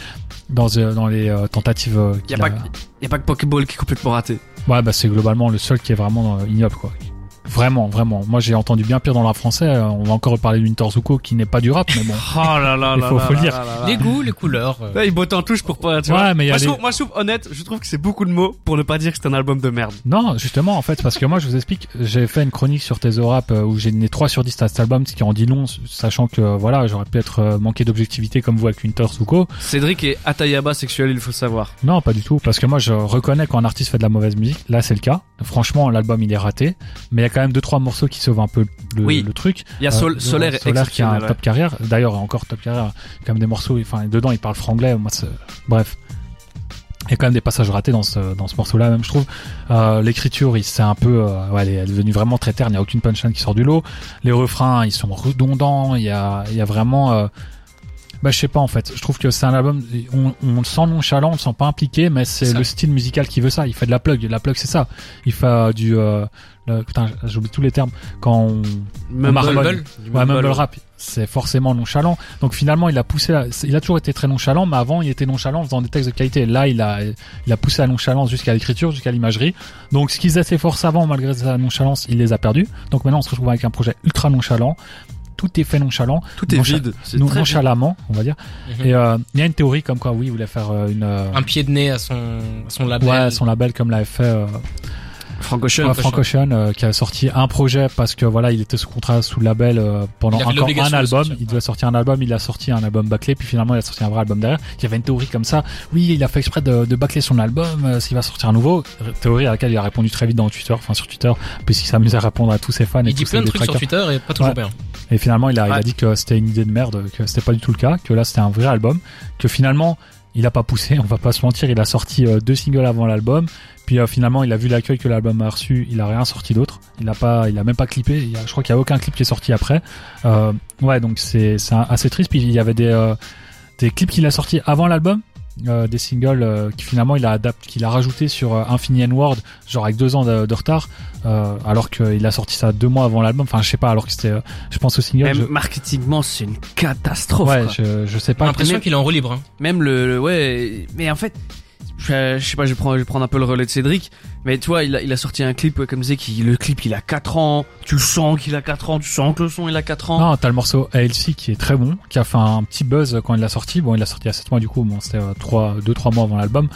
dans euh, dans les tentatives. euh, Y a a pas que Pokéball qui est complètement raté. Ouais, bah c'est globalement le seul qui est vraiment ignoble, quoi. Vraiment, vraiment. Moi, j'ai entendu bien pire dans le rap français. euh, On va encore reparler de Winter Zuko qui n'est pas du rap, mais bon. Oh là là Il là faut- là le dire. là là là. Les goûts, les couleurs. euh. Là, il botte en touche pour pas, tu Ouais, vois. mais il y a moi, je trouve, moi, je trouve, honnête, je trouve que c'est beaucoup de mots pour ne pas dire que c'est un album de merde. Non, justement, en fait, parce que moi, je vous explique, j'ai fait une chronique sur Teso Rap euh, où j'ai donné 3 sur 10 à cet album, ce qui en dit long, sachant que, voilà, j'aurais pu être manqué d'objectivité comme vous avec Winter Zuko. Cédric est Atayaba sexuel, il faut savoir. Non, pas du tout, parce que moi, je reconnais quand un artiste fait de la mauvaise musique. Là, c'est le cas. Franchement, l'album, il est raté. Mais il y a quand même deux, trois morceaux qui sauvent un peu le, Oui. le truc. Il y a Euh, Sol- dedans, Solaire Solaire qui a un top carrière. D'ailleurs, encore top carrière. Quand même des morceaux, enfin, dedans, il parle franglais. Moi, bref. Il y a quand même des passages ratés dans ce, dans ce morceau-là, même, je trouve. Euh, l'écriture, c'est un peu, euh, ouais, elle est, devenue vraiment très terne. Il n'y a aucune punchline qui sort du lot. Les refrains, ils sont redondants. Il y a, il y a vraiment, euh, bah, je sais pas, en fait. Je trouve que c'est un album, on, on le sent nonchalant, on le sent pas impliqué, mais c'est le style musical qui veut ça. Il fait de la plug. La plug, c'est ça. Il fait euh, du, euh, le- putain, j'oublie tous les termes. Quand on, Mumble, Mumble. Du Ouais, mumble rap, c'est forcément nonchalant. Donc finalement, il a poussé, à- il a toujours été très nonchalant, mais avant, il était nonchalant en faisant des textes de qualité. Là, il a, il a poussé la nonchalance jusqu'à l'écriture, jusqu'à l'imagerie. Donc ce qu'ils étaient force avant, malgré sa nonchalance, il les a perdus. Donc maintenant, on se retrouve avec un projet ultra nonchalant. Tout est fait nonchalant, Tout est vide. Non- nonchalamment, on va dire. Mhm. Et euh, il y a une théorie comme quoi, oui, il voulait faire euh, une, euh, Un pied de nez à son, à son label. ouais, son label comme l'avait fait euh, Frank Ocean. Ouais, Frank Ocean euh, qui a sorti un projet parce que voilà il était sous contrat sous label euh, pendant encore un album sortir. il devait sortir un album il a sorti un album bâclé puis finalement il a sorti un vrai album derrière il y avait une théorie comme ça oui il a fait exprès de, de bâcler son album euh, s'il va sortir un nouveau théorie à laquelle il a répondu très vite dans Twitter enfin sur Twitter puisqu'il s'amuse à répondre à tous ses fans et Il dit plein de trucs sur. Twitter et pas toujours Ouais. bien. Et finalement, il a, il a dit que c'était une idée de merde, que c'était pas du tout le cas, que là c'était un vrai album, que finalement il a pas poussé, on va pas se mentir, il a sorti euh, deux singles avant l'album, puis euh, finalement il a vu l'accueil que l'album a reçu, il a rien sorti d'autre, il a pas, il a même pas clippé, il a- je crois qu'il y a aucun clip qui est sorti après. Euh, ouais, donc c'est assez triste. Puis il y avait des euh, des clips qu'il a sortis avant l'album. Euh, des singles euh, qui finalement il a adapté, qu'il a rajouté sur euh, Infinity N-Word, genre avec deux ans de, de retard, euh, alors qu'il a sorti ça deux mois avant l'album. Enfin, je sais pas, alors que c'était, euh, je pense au single. Même je- marketingement, c'est une catastrophe. Ouais, quoi. je, je sais J'ai pas. l'impression mais- qu'il est en roue libre. hein. Même le, le- ouais, mais en fait, je, sais pas, je vais prendre, un peu le relais de Cédric, mais tu vois, il a, sorti un clip, comme disait, qui, le clip, il a 4 ans, tu sens qu'il a 4 ans, tu sens que le son, il a 4 ans. Non, t'as le morceau ALC qui est très bon, qui a fait un petit buzz quand il l'a sorti. Bon, il l'a sorti à 7 mois du coup, bon, c'était 3, 2, 3 mois avant l'album.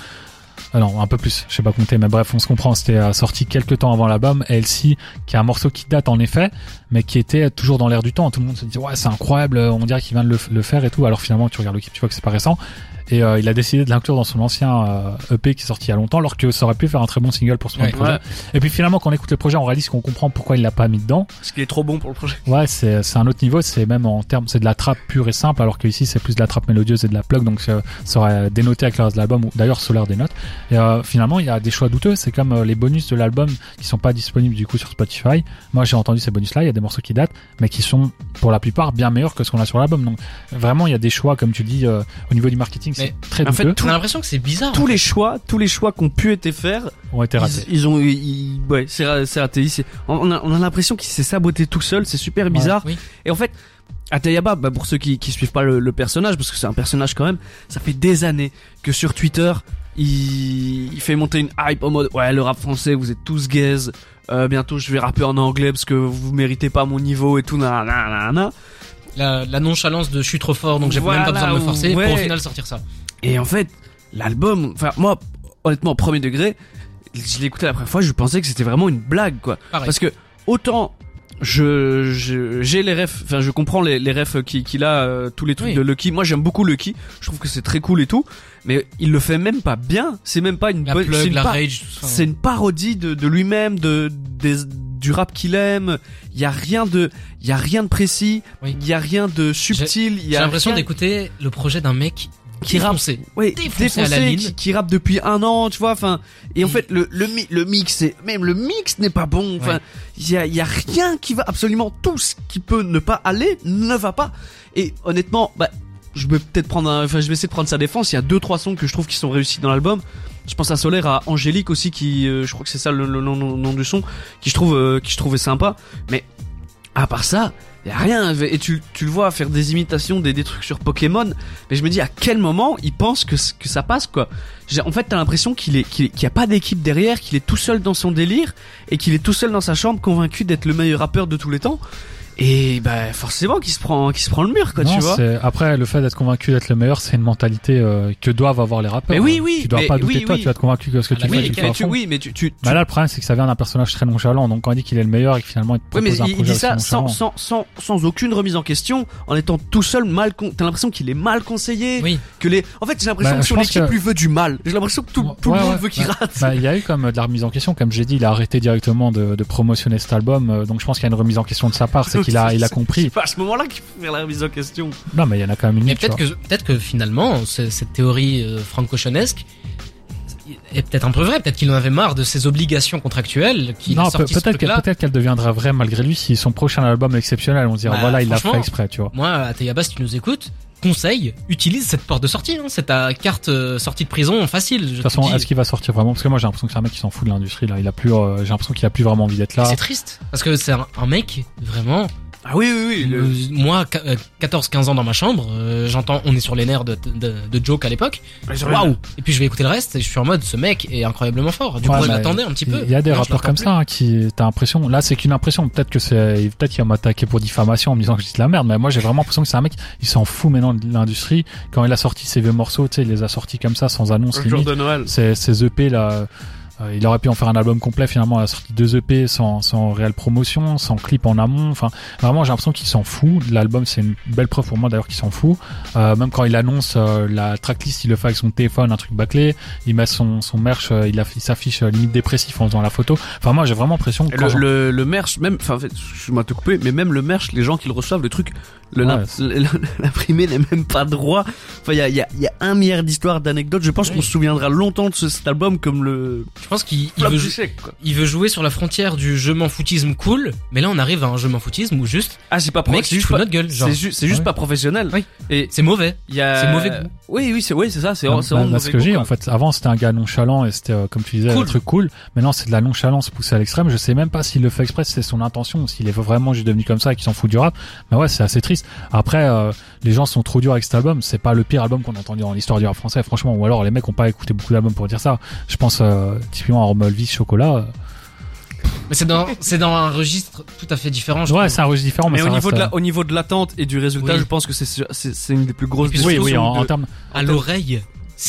Ah non, un peu plus, je sais pas compter, mais bref, on se comprend, c'était euh, sorti quelques temps avant l'album. ALC, qui est un morceau qui date en effet, mais qui était toujours dans l'air du temps. Tout le monde se dit, ouais, c'est incroyable, on dirait qu'il vient de le, le faire et tout. Alors finalement, tu regardes le clip, tu vois que c'est pas récent. Et euh, il a décidé de l'inclure dans son ancien euh, EP qui est sorti il y a longtemps, alors que ça aurait pu faire un très bon single pour son Ouais. projet. Ouais. Et puis finalement, quand on écoute le projet, on réalise qu'on comprend pourquoi il l'a pas mis dedans. Parce qu'il est trop bon pour le projet. Ouais, c'est c'est un autre niveau. C'est même en termes, c'est de la trappe pure et simple, alors que ici c'est plus de la trappe mélodieuse et de la plug. Donc ça, ça aurait dénoté avec le reste de l'album. ou D'ailleurs, Solar dénote. Et euh, finalement, il y a des choix douteux. C'est comme euh, les bonus de l'album qui sont pas disponibles du coup sur Spotify. Moi, j'ai entendu ces bonus-là. Il y a des morceaux qui datent, mais qui sont pour la plupart bien meilleurs que ce qu'on a sur l'album. Donc vraiment, il y a des choix, comme tu dis, euh, au niveau du marketing, c'est très en fait. On a l'impression que c'est bizarre. Tous les choix, tous les choix qui ont pu être faits, ont été ratés. ils, ils ont, ils- ouais, c'est ra- c'est raté. On a, on a l'impression qu'il s'est saboté tout seul, c'est super bizarre. Oui. Et en fait, Atayaba, bah pour ceux qui, qui suivent pas le, le personnage, parce que c'est un personnage quand même, ça fait des années que sur Twitter, il, il fait monter une hype en mode ouais le rap français, vous êtes tous gays. Euh, bientôt je vais rapper en anglais parce que vous méritez pas mon niveau et tout. Nanana, nanana. La, la nonchalance de je suis trop fort donc j'ai même pas Voilà, besoin de me forcer ouais. pour au final sortir ça. Et en fait, l'album, enfin moi, honnêtement, au premier degré, je l'ai écouté la première fois, je pensais que c'était vraiment une blague quoi. Pareil. Parce que autant je je- j'ai les refs, enfin je comprends les, les refs qui- qu'il a euh, tous les trucs Oui. de Lucky. Moi j'aime beaucoup Lucky, je trouve que c'est très cool et tout, mais il le fait même pas bien. C'est même pas une bonne, c'est plug, une, une parodie de, de lui-même, de des, du rap qu'il aime. Il y a rien de, il y a rien de précis, il Oui. y a rien de subtil. il y J'ai a l'impression rien d'écouter le projet d'un mec qui rappe oui, défoncé défoncé, à la ligne. qui, qui rappe depuis un an, tu vois, enfin, et en fait, le, le, le mix, même le mix n'est pas bon, enfin, Ouais. il y a, il y a rien qui va, absolument tout ce qui peut ne pas aller, ne va pas. Et honnêtement, bah, je vais peut-être prendre un, enfin, je vais essayer de prendre sa défense, il y a deux, trois sons que je trouve qui sont réussis dans l'album. Je pense à Solaire, à Angélique aussi, qui, euh, je crois que c'est ça le, le nom, nom- nom du son, qui je trouve, euh, qui je trouvais sympa. Mais, à part ça, y a rien. Et tu, le vois faire des imitations, des, des trucs sur Pokémon. Mais je me dis à quel moment il pense que, que ça passe quoi? En fait, t'as l'impression qu'il est, qu'il a pas d'équipe derrière, qu'il est tout seul dans son délire et qu'il est tout seul dans sa chambre, convaincu d'être le meilleur rappeur de tous les temps. Et bah forcément qu'il se prend, qu'il se prend le mur quoi, non, tu vois. c'est- après le fait d'être convaincu d'être le meilleur, c'est une mentalité euh, que doivent avoir les rappeurs. Mais oui, Euh, oui, Tu dois mais pas douter oui, de toi, oui. tu vas être convaincu que ce que Ah, tu fais, Oui, tu le fais à tu, fond. oui, mais tu, tu, Bah là, le problème, c'est que ça vient d'un personnage très nonchalant. Donc, quand on dit qu'il est le meilleur et que finalement, il te Oui, mais propose un il, il projet dit ça sans, sans, sans, sans aucune remise en question, en étant tout seul mal. Con... T'as l'impression qu'il est mal conseillé. Oui. Que les. En fait, j'ai l'impression Bah, que je son pense équipe que- lui veut du mal. J'ai l'impression que tout, tout Ouais, le monde ouais, veut qu'il rate. Bah, il y a eu comme de la remise en question, comme j'ai dit, il a arrêté directement de, de promotionner cet album, euh, donc je pense qu'il y a une remise en question de sa part, c'est a, il a C'est compris. pas à ce moment-là qu'il faut faire la remise en question. Non, mais il y en a quand même une. Mais peut-être que, peut-être que finalement, ce- cette théorie euh, franco-chonesque est peut-être un peu vraie. Peut-être qu'il en avait marre de ses obligations contractuelles qu'il a Non, peut-être qu'elle truc-là. peut-être qu'elle deviendra vraie malgré lui si son prochain album est exceptionnel. On se dira Bah, voilà, il l'a fait exprès, tu vois. Moi, Ateyaba, si tu nous écoutes, conseil, utilise cette porte de sortie. Hein. C'est ta carte euh, sortie de prison facile. De toute façon, est-ce qu'il va sortir vraiment? Parce que moi, j'ai l'impression que c'est un mec qui s'en fout de l'industrie. Là, il a plus. euh, j'ai l'impression qu'il a plus vraiment envie d'être là. C'est triste. Parce que c'est un, un mec, vraiment. Ah oui, oui, oui. le- euh, moi, 14-15 ans dans ma chambre, euh, j'entends, on est sur les nerfs de, de, de Joke à l'époque. Waouh Et puis je vais écouter le reste et je suis en mode, ce mec est incroyablement fort. Du Ouais, coup, je mais l'attendais un petit peu. Il y a des Non, rappeurs comme plus. ça hein, qui, t'as l'impression. Là, c'est qu'une impression. Peut-être que c'est, peut-être qu'il va m'attaquer pour diffamation en me disant que je dis de la merde. Mais moi, j'ai vraiment l'impression que c'est un mec. Il s'en fout maintenant de l'industrie. Quand il a sorti ses vieux morceaux, tu sais, il les a sortis comme ça, sans annonce Le jour de Noël. Ces, ces EP là. Euh, il aurait pu en faire un album complet finalement il a sorti deux EP sans, sans réelle promotion sans clip en amont. Enfin vraiment j'ai l'impression qu'il s'en fout. L'album c'est une belle preuve pour moi d'ailleurs qu'il s'en fout. Euh, même quand il annonce euh, la tracklist il le fait avec son téléphone un truc bâclé. Il met son, son merch euh, il, aff- il s'affiche euh, limite dépressif en faisant la photo. Enfin moi j'ai vraiment l'impression que le, le, le merch, même, enfin, en fait, je m'en te couper, mais même le merch, les gens qui le reçoivent, le truc, Ouais, l'imprimé n'est même pas droit. Enfin, il y a, y, a, y a un milliard d'histoires, d'anecdotes. Je pense qu'on se souviendra longtemps de ce, cet album comme le pense qu'il il veut, il veut jouer sur la frontière du je m'en foutisme cool, mais là on arrive à un je m'en foutisme où juste, Ah, c'est pas mec, notre gueule. C'est ju- c'est juste Ouais. pas professionnel. Oui. Et c'est mauvais. il y a. c'est mauvais goût. Oui, oui, c'est oui, c'est ça. C'est Bah, c'est bah, ce que j'ai en fait avant c'était un gars nonchalant et c'était euh, comme tu disais Cool. un truc cool maintenant c'est de la nonchalance poussée à l'extrême je sais même pas s'il le fait exprès c'est son intention ou s'il est vraiment juste devenu comme ça et qu'il s'en fout du rap mais ouais c'est assez triste après euh, les gens sont trop durs avec cet album c'est pas le pire album qu'on a entendu dans l'histoire du rap français franchement ou alors les mecs ont pas écouté beaucoup d'albums pour dire ça je pense euh, typiquement à Romuald Elvis Chocolat euh, Mais c'est dans, c'est dans un registre tout à fait différent. je ouais trouve. c'est un registre différent mais, Mais au niveau, reste, de euh, la, au niveau de l'attente et du résultat, Oui. je pense que c'est sûr- c'est c'est une des plus grosses oui oui en, de- en termes à l'oreille,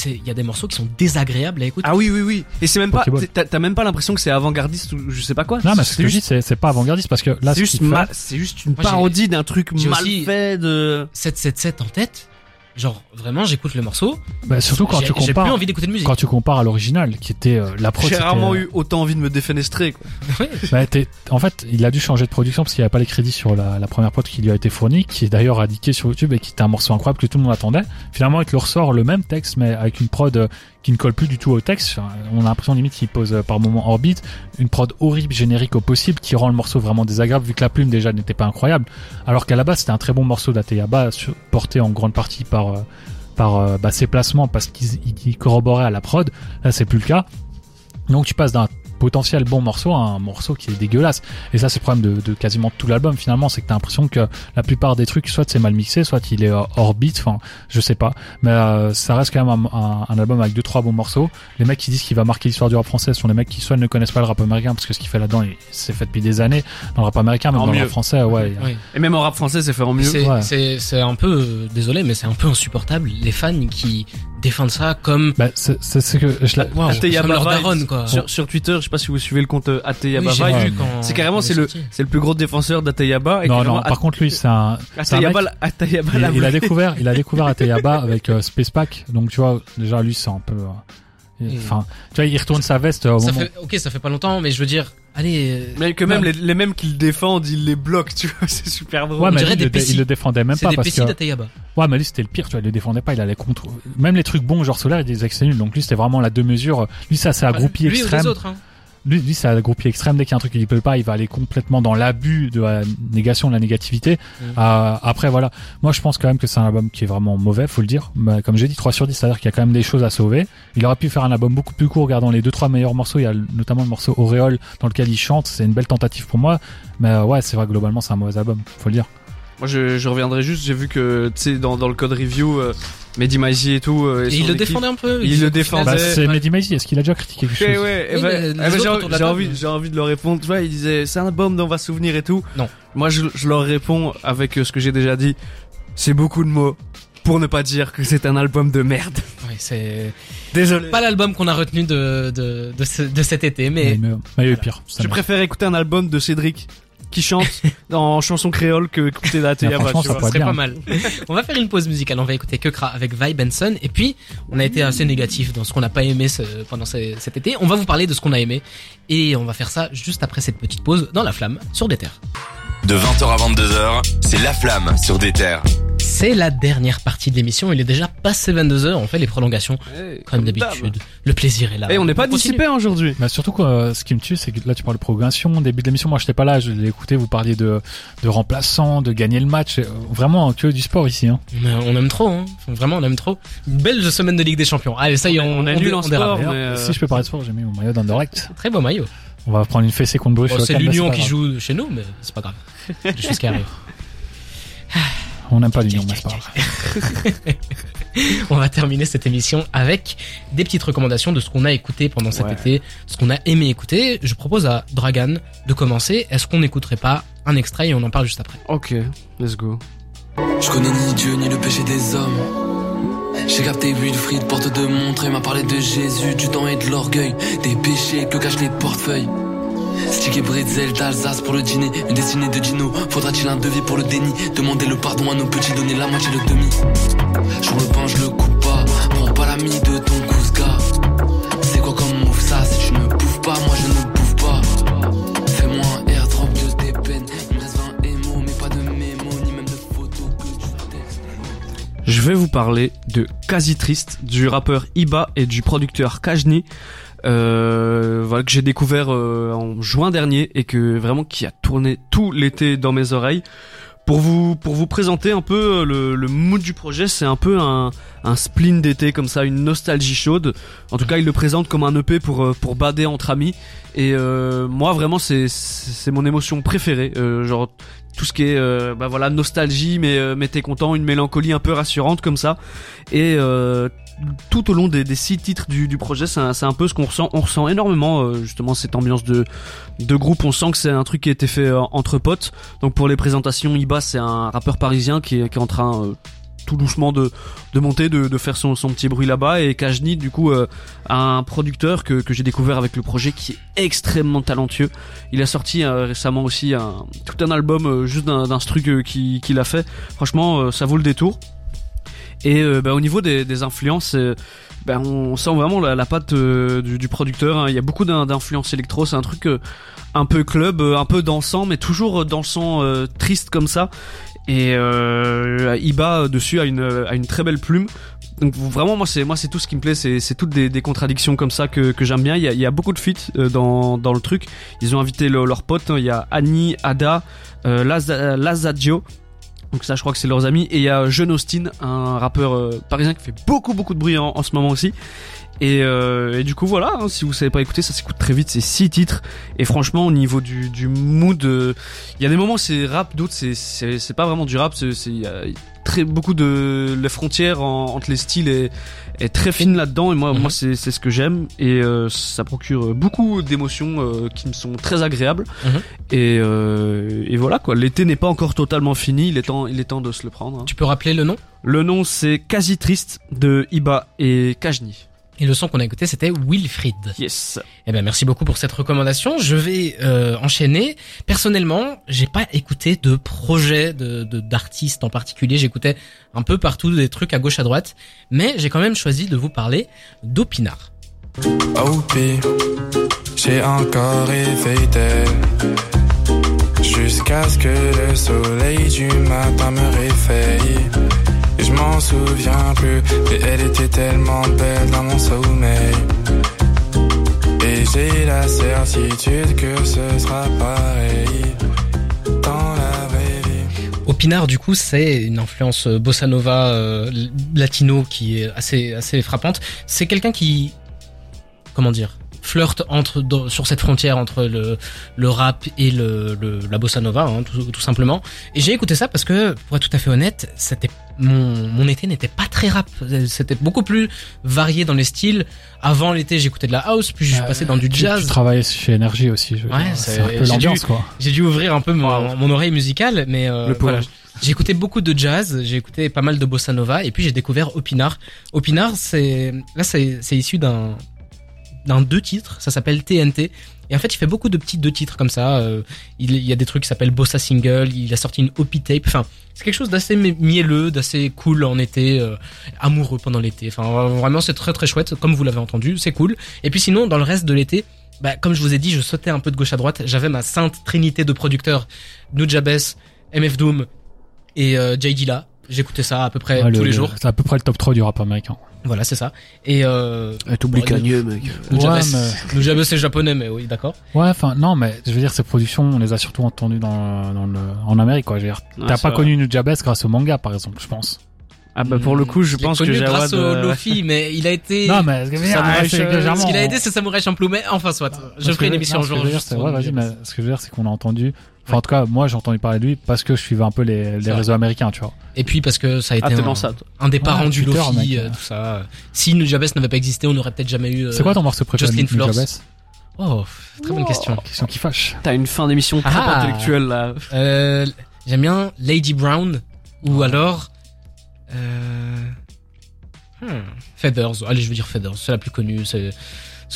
il y a des morceaux qui sont désagréables à écouter. Ah oui, oui, oui. Et c'est même pas. Pokéball. T'as t'as même pas l'impression que c'est avant-gardiste ou je sais pas quoi. non mais ce que je dis juste, c'est c'est pas avant-gardiste parce que là c'est ce juste, c'est juste une parodie d'un truc mal fait de. 777 en tête. Genre, vraiment, j'écoute le morceau. bah, surtout quand j'ai, tu j'ai plus compares envie d'écouter de musique. quand tu compares à l'original qui était euh, la prod J'ai rarement euh, eu autant envie de me défenestrer. Quoi. Bah, t'es- en fait, il a dû changer de production parce qu'il n'y avait pas les crédits sur la, la première prod qui lui a été fournie, qui est d'ailleurs indiqué sur YouTube et qui était un morceau incroyable que tout le monde attendait. Finalement, il te le ressort le même texte, mais avec une prod euh, qui ne colle plus du tout au texte. On a l'impression limite qu'il pose euh, par moment orbite, une prod horrible, générique au possible, qui rend le morceau vraiment désagréable vu que la plume déjà n'était pas incroyable. Alors qu'à la base, c'était un très bon morceau d'Ateyaba, porté en grande partie par euh, par euh, bah, ses placements parce qu'ils ils corroboraient à la prod. Là, c'est plus le cas. Donc tu passes d'un potentiel bon morceau à un morceau qui est dégueulasse. Et ça, c'est le problème de, de quasiment tout l'album finalement, c'est que t'as l'impression que la plupart des trucs, soit c'est mal mixé, soit il est hors beat, enfin, je sais pas. Mais euh, ça reste quand même un, un- un album avec deux trois bons morceaux. Les mecs qui disent qu'il va marquer l'histoire du rap français sont les mecs qui soit ne connaissent pas le rap américain parce que ce qu'il fait là-dedans, il- c'est fait depuis des années dans le rap américain, mais En dans le rap français, ouais. Et même en rap français, c'est fait en mieux. C'est, Ouais. c'est, c'est un peu, euh, désolé, mais c'est un peu insupportable. Les fans qui défendent ça comme, Bah, c'est c'est ce que je leur Vibes. daronne, quoi. Sur, sur Twitter, je sais pas si vous suivez le compte euh, Ateyaba Oui, C'est carrément c'est est le c'est le plus gros défenseur d'Ateyaba. et Non, non, par contre, lui, c'est un, c'est un mec- Ateyaba, Ateyaba, il, l'a il a découvert, il a découvert Ateyaba avec euh, Space Pack. Donc tu vois, déjà lui c'est un peu. euh, Enfin, tu vois, il retourne sa veste euh, au Ça moment. fait, ok, ça fait pas longtemps, mais je veux dire, allez, euh, Mais que même Ouais. les, les mêmes qui le défendent, ils les bloquent, tu vois, c'est super drôle. Ouais, mais lui, il, le il défendait même c'est pas des parce que. Ouais, mais lui c'était le pire. Tu vois, il le défendait pas. Il allait contre. Même les trucs bons, genre solaire, il disait que c'était nul. Donc lui c'était vraiment la deux mesures. Lui ça c'est un groupie Lui ou extrême. les autres, hein. Lui, lui c'est un groupie extrême. Dès qu'il y a un truc qui lui plaît pas, il va aller complètement dans l'abus de la négation de la négativité. Euh, après voilà, moi je pense quand même que c'est un album qui est vraiment mauvais, faut le dire. Mais comme j'ai dit 3 sur 10, c'est-à-dire qu'il y a quand même des choses à sauver. Il aurait pu faire un album beaucoup plus court, regardant les deux trois meilleurs morceaux. Il y a notamment le morceau Auréole dans lequel il chante. C'est une belle tentative pour moi. Mais euh, ouais, c'est vrai globalement c'est un mauvais album, faut le dire. Moi, je, je reviendrai juste. J'ai vu que, tu sais, dans, dans le code review, euh, Mehdi Maizi et tout. euh, Et il le équipe- défendait un peu. il le défendait. Bah, c'est. Mehdi Maizi, est-ce qu'il a déjà critiqué quelque chose Ouais, ouais, eh Oui, ben, eh ben, j'ai envie, j'ai envie de leur répondre. Tu vois, il disait, c'est un album dont on va se souvenir et tout. Non. Moi, je, je leur réponds avec euh, ce que j'ai déjà dit. C'est beaucoup de mots pour ne pas dire que c'est un album de merde. Ouais, c'est Désolé. pas l'album qu'on a retenu de, de, de, ce- de cet été, mais Mais, mais, mais il y a eu pire. Je préfère écouter un album de Cédric qui chante en chanson créole que écouter la Ah, ça vois. ce serait bien. pas mal. on va faire une pause musicale. On va écouter Kekra avec Vi Benson. Et puis, on a été assez négatif dans ce qu'on n'a pas aimé ce- pendant ce- cet été. On va vous parler de ce qu'on a aimé. Et on va faire ça juste après cette petite pause dans la flamme sur des terres. De 20h à 22h, c'est La Flamme sur des terres. C'est la dernière partie de l'émission. Il est déjà passé 22h. On fait les prolongations Hey, comme d'hab. d'habitude. Le plaisir est là. Eh, on n'est pas dissipé aujourd'hui. Bah surtout quoi, euh, ce qui me tue, c'est que là tu parles de progression, début de l'émission, moi j'étais pas là, je l'ai écouté, vous parliez de, de remplaçants, de gagner le match, euh, vraiment que du sport ici. Hein. Mais on aime trop, hein. Vraiment, on aime trop. Une belle semaine de Ligue des Champions. Allez, ça y est, on, on en sport, mais, euh, Si je peux parler de sport, j'ai mis mon maillot d'Underlect. Très beau maillot. On va prendre une fessée contre Bruges. Bon, c'est l'Union qui grave. joue chez nous, mais c'est pas grave. Des choses qui arrivent. On n'aime pas l'Union, c'est pas grave. On va terminer cette émission avec des petites recommandations de ce qu'on a écouté pendant cet Ouais. été, ce qu'on a aimé écouter. Je propose à Dragan de commencer. Est-ce qu'on n'écouterait pas un extrait et on en parle juste après? Ok, let's go. Je connais ni Dieu ni le péché des hommes. J'ai capté Wilfried, porte de montre, il m'a parlé de Jésus, du temps et de l'orgueil, des péchés que cachent les portefeuilles. Stick et d'Alsace pour le dîner, une destinée de Dino. Faudra-t-il un devis pour le déni? Demander le pardon à nos petits, donner la moitié le demi. Sur le pain, je le coupe pas, prends pas l'ami de ton cousga. C'est quoi comme move ça? Si tu ne bouffes pas, moi je ne bouffe pas. Fais-moi un airdrop de tes peines, il me reste 20 émos, mais pas de mémo, ni même de photos que tu textes. Je vais vous parler de Quasi Triste, du rappeur Iba et du producteur Kajni. Euh, voilà que j'ai découvert euh, en juin dernier et que vraiment qui a tourné tout l'été dans mes oreilles. Pour vous pour vous présenter un peu euh, le, le mood du projet, c'est un peu un, un spleen d'été comme ça, une nostalgie chaude. En tout cas, il le présente comme un EP pour euh, pour bader entre amis. Et euh, moi vraiment c'est c'est mon émotion préférée. Euh, genre tout ce qui est euh, bah voilà nostalgie mais euh, mais t'es content une mélancolie un peu rassurante comme ça et euh, tout au long des, six titres du, projet c'est un, peu ce qu'on ressent on ressent énormément euh, justement cette ambiance de groupe on sent que c'est un truc qui a été fait euh, entre potes donc pour les présentations Iba c'est un rappeur parisien qui est, en train euh, tout doucement de, monter, de, faire son, petit bruit là-bas et Kajni du coup un producteur que, j'ai découvert avec le projet qui est extrêmement talentueux. Il a sorti récemment aussi tout un album juste d'un truc qui- qu'il a fait. Franchement ça vaut le détour. Et euh, bah, au niveau des, des influences, euh, bah, on sent vraiment la, la patte euh, du, du producteur. hein. Il y a beaucoup d'in- d'influences électro. C'est un truc un peu club, un peu dansant, mais toujours dansant triste comme ça. Et Iba dessus a une, a une très belle plume. Donc vraiment moi c'est moi c'est tout ce qui me plaît c'est toutes des, des contradictions comme ça que, que j'aime bien il y a, il y a beaucoup de feats dans dans le truc ils ont invité le- leurs potes hein. il y a Annie Ada euh, Laza- Lazadio donc ça je crois que c'est leurs amis. Et il y a Jeune Austin un rappeur euh, parisien qui fait beaucoup beaucoup de bruit en, ce moment aussi. Et, euh, et du coup voilà hein, si vous savez pas écouter ça s'écoute très vite c'est six titres. Et franchement au niveau du, du mood euh, il y a des moments où c'est rap d'autres c'est c'est c'est pas vraiment du rap. C'est y a très beaucoup de les frontières en- entre les styles est, est très fine là-dedans et moi Mhm. moi c'est c'est ce que j'aime et euh, ça procure beaucoup d'émotions euh, qui me sont très agréables Mhm. et, euh, et voilà quoi l'été n'est pas encore totalement fini il est temps il est temps de se le prendre hein. Tu peux rappeler le nom? Le nom c'est quasi triste de Iba et Kajni Et le son qu'on a écouté, c'était Wilfried. yes Eh ben, merci beaucoup pour cette recommandation. Je vais euh, enchaîner. Personnellement, j'ai pas écouté de projet de de- d'artistes en particulier. J'écoutais un peu partout des trucs à gauche à droite, mais j'ai quand même choisi de vous parler d'Opinard. OP, j'ai encore rêvé. Jusqu'à ce que le soleil du matin me réveille. Souviens plus, mais elle était tellement belle dans mon sommeil. Et j'ai la certitude que ce sera pareil dans la. Opinard, du coup, c'est une influence euh, bossa nova euh, latino qui est assez assez frappante. C'est quelqu'un qui, comment dire, flirte entre dans- sur cette frontière entre le le rap et le, le la bossa nova hein, tout, tout simplement et j'ai écouté ça parce que pour être tout à fait honnête c'était mon mon été n'était pas très rap c'était beaucoup plus varié dans les styles avant l'été j'écoutais de la house puis je suis Euh, passé dans du Tu- jazz Tu travaillais chez Energy aussi. je veux Ouais, dire, c'est- un peu j'ai l'ambiance dû- quoi. j'ai dû ouvrir un peu mon, oreille musicale, mais euh, Le pauvre. voilà. J'ai écouté beaucoup de jazz, j'ai écouté pas mal de bossa nova, et puis j'ai découvert Opinar. Opinar, c'est là, c'est c'est issu d'un d'un deux titres, ça s'appelle TNT. Et en fait, il fait beaucoup de petits deux titres comme ça. euh, il, y a des trucs qui s'appellent Bossa Single, il a sorti une Opi Tape. Enfin, c'est quelque chose d'assez mi- mielleux, d'assez cool en été, euh, amoureux pendant l'été. Enfin, vraiment, c'est très très chouette, comme vous l'avez entendu, c'est cool. Et puis sinon, dans le reste de l'été, bah, comme je vous ai dit, je sautais un peu de gauche à droite. J'avais ma sainte trinité de producteurs, Nujabes, MF Doom et euh, Jay Dilla. J'écoutais ça à peu près Ouais, tous le- les le- jours. C'est à peu près le top 3 du rap américain. Voilà, c'est ça. Et euh, Et t'oublies Bon, Kanye, mec. Nujabes, Ouais, mais- Nujabes, c'est japonais, mais oui, d'accord. Ouais, enfin non, mais je veux dire ces productions, on les a surtout entendues dans, dans le en Amérique quoi. Je veux dire, Ouais, t'as pas vrai. connu Nujabes grâce au manga par exemple, je pense. Ah bah pour le coup, je pense que connu Jawad... grâce au euh, Lofi, mais il a été. Non, mais ce Samurai qu'il a aidé, c'est Samurai Champloo, mais enfin, soit. Je ferai une émission sur ouais, vas-y, mais ce que je veux dire, c'est qu'on a entendu. Enfin, en tout cas, moi, j'ai entendu parler de lui parce que je suivais un peu les, réseaux américains, tu vois. Et puis parce que ça a Ah, été t'es un, ça, des parents Ouais, du Twitter, mec, euh, euh. tout ça. Si Nujabes n'avait pas existé, on n'aurait peut-être jamais eu. euh, C'est quoi ton morceau préféré Flores. Nujabes Oh, très bonne question. Question qui fâche. T'as une fin d'émission très Ah. intellectuelle là. Euh, J'aime bien Lady Brown ou alors. Euh, hmm, Feathers. Allez, je veux dire Feathers. C'est la plus connue. C'est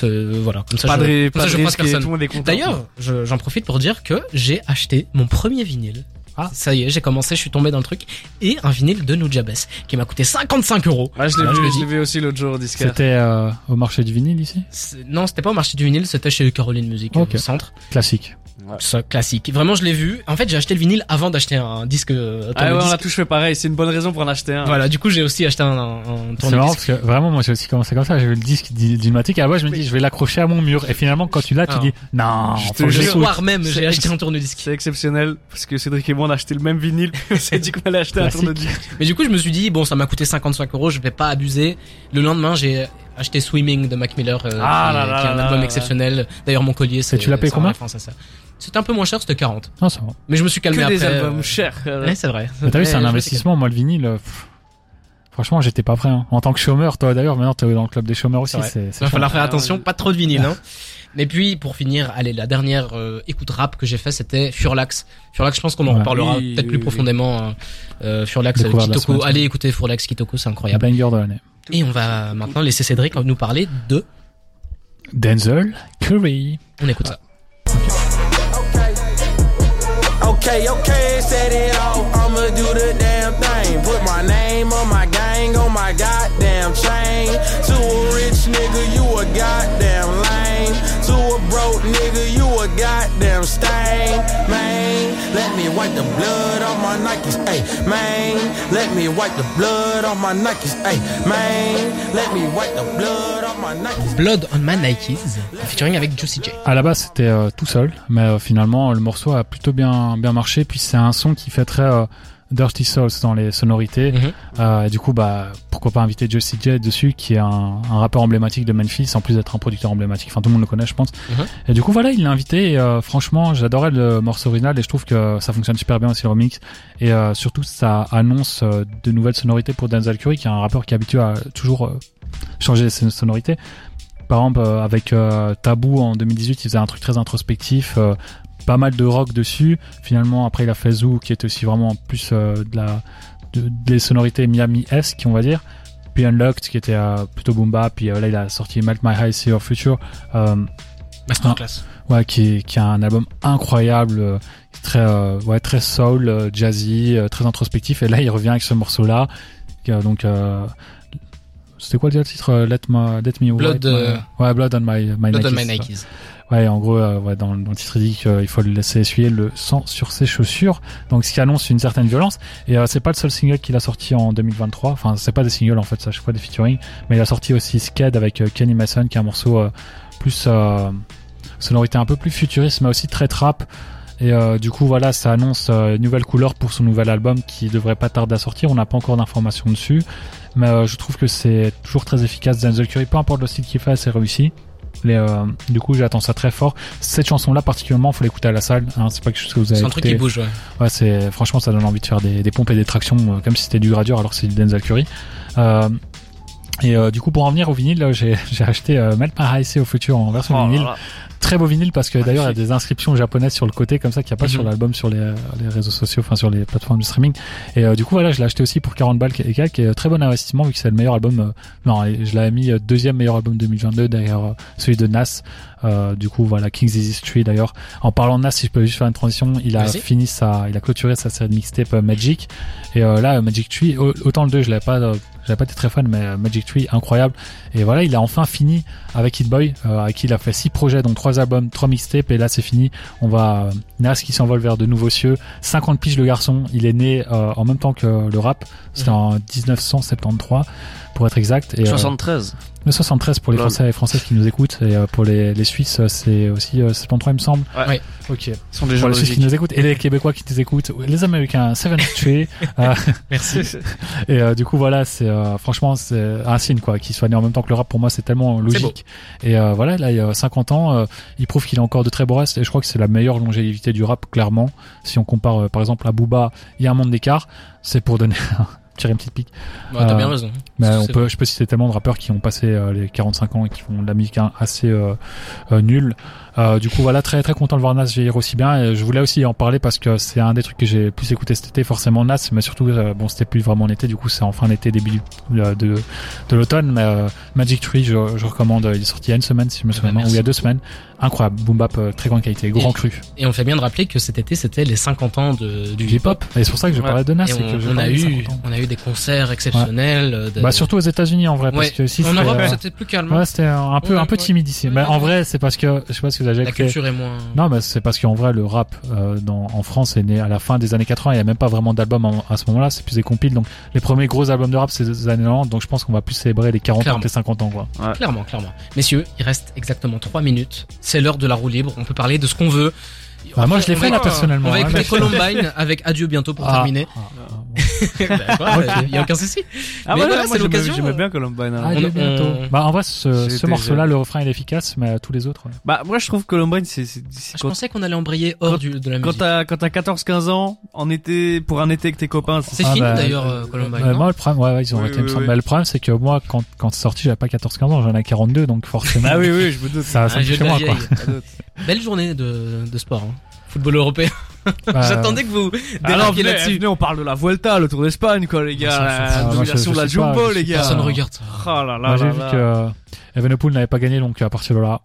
voilà. Comme ça, Pas je, de, comme pas ça, je tout personne. D'ailleurs, je- j'en profite pour dire que j'ai acheté mon premier vinyle. Ah. Ça y est, j'ai commencé, je suis tombé dans le truc. Et un vinyle de Nujabes qui m'a coûté 55 euros. Ouais, je l'ai vu, je l'ai vu aussi l'autre jour au disquaire. C'était euh, au marché du vinyle ici Non, c'était pas au marché du vinyle, c'était chez Caroline Music Ok. au centre. Classique. Ça, classique. Vraiment, je l'ai vu. En fait, j'ai acheté le vinyle avant d'acheter un disque. euh, Ah ouais, on a tous fait pareil, c'est une bonne raison pour en acheter un. Voilà, du coup, j'ai aussi acheté un, un, un C'est marrant parce que vraiment, moi, j'ai aussi commencé comme ça. J'ai vu le disque d'I- d'Ilmatic et à moi, je me dis, je vais l'accrocher à mon mur. Et finalement, quand tu l'as, tu Ah. dis, non, Je te jure. Le j'écoute. soir même, j'ai acheté un tourne-disque. C'est exceptionnel parce que Cédric et moi on a acheté le même vinyle. on s'est dit qu'on allait acheter un tourne-disque. Mais du coup, je me suis dit, bon, ça m'a coûté 55 euros, je vais pas abuser. Le lendemain, j'ai acheté Swimming de Mac Miller, euh, Ah qui, là est- là qui est un là album là. exceptionnel. D'ailleurs, mon collier, c'est. tu l'as payé combien référence à ça. C'était un peu moins cher, c'était 40. Non, ça va. Mais je me suis calmé Que après. des albums euh, chers. euh. Ouais, c'est vrai. Mais t'as vu, c'est un investissement. Moi, le vinyle, euh, pff, franchement, j'étais pas prêt. hein. En tant que chômeur, toi d'ailleurs, maintenant, t'es dans le club des chômeurs aussi. Il va falloir faire Ah, attention, pas trop de vinyle, hein. Mais puis, pour finir, allez, la dernière euh, écoute rap que j'ai fait, c'était Furlax. Furlax, je pense qu'on en Ouais. reparlera Oui, peut-être oui, plus oui. profondément. hein. Euh, Furlax, Kitoko. Allez écouter Furlax, Kitoko, c'est incroyable. banger de l'année. Et on va maintenant laisser Cédric nous parler de... Denzel Curry. On écoute ça. Okay, okay, set it off. I'ma do the damn thing. Put my name on my gang, on my goddamn chain. To a rich nigga, you a goddamn lame. To a broke nigga, you a goddamn stain. Man, let me wipe the blood off my Nikes. Hey, man, let me wipe the blood off my Nikes. Hey, man, let me wipe the blood off my Nikes. Blood on My Nikes, featuring avec Juicy J. À la base, c'était euh, tout seul, mais euh, finalement, le morceau a plutôt bien bien marché. Puis c'est un son qui fait très euh, Dirty Souls dans les sonorités. Mhm. Euh, et du coup, bah, pourquoi pas inviter Justy J dessus, qui est un, un rappeur emblématique de Memphis, en plus d'être un producteur emblématique. Enfin, tout le monde le connaît, je pense. Mhm. Et du coup, voilà, il l'a invité. Et, euh, franchement, j'adorais le morceau original et je trouve que ça fonctionne super bien aussi le remix. Et euh, surtout, ça annonce euh, de nouvelles sonorités pour Denzel Curry, qui est un rappeur qui est habitué à toujours changer ses sonorités. Par exemple, avec euh, Taboo en 2018, il faisait un truc très introspectif, euh, pas mal de rock dessus. Finalement, après, il a fait Zoo, qui est aussi vraiment plus euh, de la de- des sonorités Miami-esque, on va dire. Puis Unlocked, qui était euh, plutôt boom bap. Puis euh, là, il a sorti Melt My High, See Your Future, euh, Masterclass. ouais, qui qui a un album incroyable, très ouais, très soul, jazzy, très introspectif. Et là, il revient avec ce morceau-là. donc, c'était quoi déjà le titre Let, my, Let Me Blood, My- ouais, Blood on My, my Blood on. My Nikes. Ouais, en gros, euh, ouais, dans, dans le titre, il dit qu'il faut le laisser essuyer le sang sur ses chaussures. Donc, ce qui annonce une certaine violence. Et euh, c'est pas le seul single qu'il a sorti en 2023. Enfin, c'est pas des singles en fait, ça, je crois des featuring. Mais il a sorti aussi Sked avec euh, Kenny Mason, qui est un morceau euh, plus euh, sonorité un peu plus futuriste, mais aussi très trap. Et euh, du coup, voilà, ça annonce euh, une nouvelle couleur pour son nouvel album qui devrait pas tarder à sortir. On n'a pas encore d'informations dessus, mais euh, je trouve que c'est toujours très efficace. Denzel Curry, peu importe le style qu'il fait, c'est réussi. Les, euh, du coup, j'attends ça très fort. Cette chanson-là, particulièrement, faut l'écouter à la salle. Hein, c'est pas quelque chose que vous avez C'est un truc qui bouge, ouais. Ouais, c'est franchement, ça donne envie de faire des, des pompes et des tractions, euh, comme si c'était du gradure, alors que c'est du Denzel Curry. Euh, et euh, du coup, pour en venir au vinyle, là, j'ai j'ai acheté euh, Melt My Eyes au futur en version Oh, vinyle. Très beau vinyle parce que d'ailleurs il y a des inscriptions japonaises sur le côté comme ça qu'il n'y a pas Mhm. sur l'album sur les, les réseaux sociaux, enfin sur les plateformes de streaming. Et euh, du coup voilà, je l'ai acheté aussi pour 40 balles et quelques, et très bon investissement vu que c'est le meilleur album. euh, non, je l'avais mis euh, deuxième meilleur album 2022 derrière celui de Nas. Du coup voilà, King's History d'ailleurs. En parlant de Nas, si je peux juste faire une transition, il a fini sa, il a clôturé sa série de mixtape Magic. Et là, Magic Tree, au- autant le 2, je l'avais pas, j'avais pas été très fan, mais Magic Tree, incroyable. Et voilà, il a enfin fini avec Hit Boy, euh, avec qui il a fait six projets, donc trois albums, trois mixtapes, et là c'est fini. On va euh, Nas qui s'envole vers de nouveaux cieux. 50 piges le garçon, il est né euh, en même temps que le rap. C'était en 1973 pour être exact. Et, euh, 73. le 73 pour les Lol. Français et Françaises qui nous écoutent, et euh, pour les, les Suisses, euh, c'est aussi euh, 73 il me semble. Ouais. Ouais. Ok. Ils sont des gens les Suisses qui nous écoutent et les Québécois qui nous écoutent, les Américains, 73. euh, Merci. et euh, du coup voilà, c'est euh, franchement c'est un signe quoi, qu'il soit né en même temps que le rap pour moi c'est tellement logique. Et euh, voilà, là il y a 50 ans, euh, il prouve qu'il a encore de très beaux restes et je crois que c'est la meilleure longévité du rap clairement. Si on compare euh, par exemple à Booba, il y a un monde d'écart, c'est pour donner tirer une petite pique. Ouais, t'as Euh, bien raison. Mais on peut, je peux citer tellement de rappeurs qui ont passé euh, les 45 ans et qui font de la musique assez euh, euh, nulle. Euh, du coup, voilà, très très content de voir Nas vieillir aussi bien. Et je voulais aussi en parler parce que c'est un des trucs que j'ai plus écouté cet été, forcément Nas, mais surtout, euh, bon, c'était plus vraiment l'été, du coup, c'est en fin d'été, début euh, de, de l'automne. Mais euh, Magic Tree, je, je recommande. Il est sorti il y a une semaine, si je me souviens, bien, ou il y a deux semaines. Incroyable, boom bap, euh, très grande qualité, grand Et- cru. Et on fait bien de rappeler que cet été, c'était les 50 ans de, du hip-hop. Et c'est pour ça que je Ouais. parlais de Nas. Et que on, je on a eu, 50 ans. on a eu des concerts exceptionnels. de- Bah, surtout aux États-Unis en vrai, parce Ouais. que si en Europe, euh, c'était plus calme. Ouais, c'était un peu, un peu timide ici. Mais en vrai, c'est parce que, je sais pas si vous avez La culture est moins. Non, mais c'est parce qu'en vrai, le rap euh, dans, en France est né à la fin des années 80. Il y a même pas vraiment d'album à ce moment-là. C'est plus des compiles. Donc, les premiers gros albums de rap, c'est des années 90. Donc, je pense qu'on va plus célébrer les 40 ans que les 50 ans, quoi. Clairement, clairement. Messieurs, il reste exactement 3 minutes. C'est l'heure de la roue libre. On peut parler de ce qu'on veut. Bah, moi, je l'ai fait, là, personnellement. On va hein, écouter Columbine avec Adieu bientôt pour Ah, terminer. ah, ah. Il y a aucun souci. Ah Mais ouais, voilà, moi, c'est j'aimais- l'occasion. Bien Columbine. hein. Ah, on- on- Bah, en vrai, ce, morceau-là, jeune. le refrain, il est efficace, mais tous les autres, ouais. Bah, moi, je trouve Columbine, c'est, c'est Je quand, pensais qu'on allait embrayer hors quand- du, de la quand musique. t'as, quand t'as 14-15 ans, en été, pour un été avec tes copains, c'est Ah, fini bah, d'ailleurs, euh, Columbine. Moi, le problème, ouais, ouais, ils ont Oui, arrêté, il me oui, semble. oui. Mais le problème, c'est que moi, quand, quand c'est sorti, j'avais pas 14-15 ans, j'en ai 42, donc forcément. Ah oui, oui, je me doute. Ça, ça Un me moi, quoi. Belle journée de, de sport. hein. Football européen. Bah, J'attendais que vous dérapiez là-dessus. on parle de la Vuelta, le Tour d'Espagne, quoi, les Ah, gars. ça, La domination de la Jumbo, les gars. Personne regarde. Oh là là j'ai vu que euh, Evenepoel n'avait pas gagné, donc à partir de là,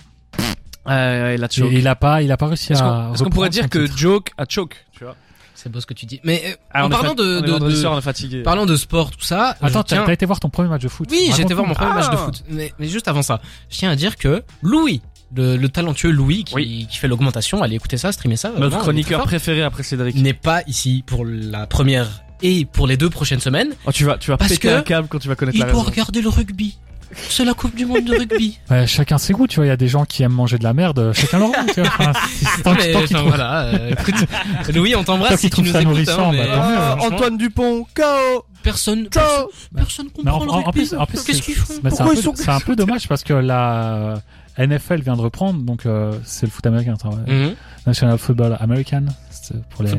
il a choke. il a pas, il a pas réussi Est-ce à. qu'on, est-ce qu'on pourrait dire que. Joke a choke, tu vois? C'est beau ce que tu dis. Mais euh, Ah, en est parlant de, est de, vendredi de- soir, on est fatigué. parlant de sport, tout ça. Attends, tiens- t'as été voir ton premier match de foot Oui, j'ai été voir mon premier match de Ah. foot. Mais, mais juste avant ça, je tiens à dire que Louis, le, le talentueux Louis, qui, Oui. qui fait l'augmentation, allez écouter ça, streamer ça. Notre chroniqueur préféré après Cédric. n'est pas ici pour la première et pour les deux prochaines semaines. Oh, tu vas, tu vas Parce péter que un câble quand tu vas connaître Il la doit regarder le rugby. C'est la Coupe du Monde de rugby. Ouais, chacun ses goûts, tu vois. Il y a des gens qui aiment manger de la merde, chacun leur goût, tu vois. Enfin, c'est- tant, Mais, tant enfin, voilà, euh, écoute, Louis, on t'embrasse si tu nous ça écoutes. nourrissant, hein, mais, bah, tant mieux. euh, Ah, franchement, Antoine Dupont, KO personne, personne, personne Mais comprend en, le en- en rugby. plus, en plus, Qu'est-ce c'est qu'ils font? mais c'est un peu dommage parce que la NFL vient de reprendre, donc euh, c'est le foot américain, ça. Mhm. National Football American, c'est pour les.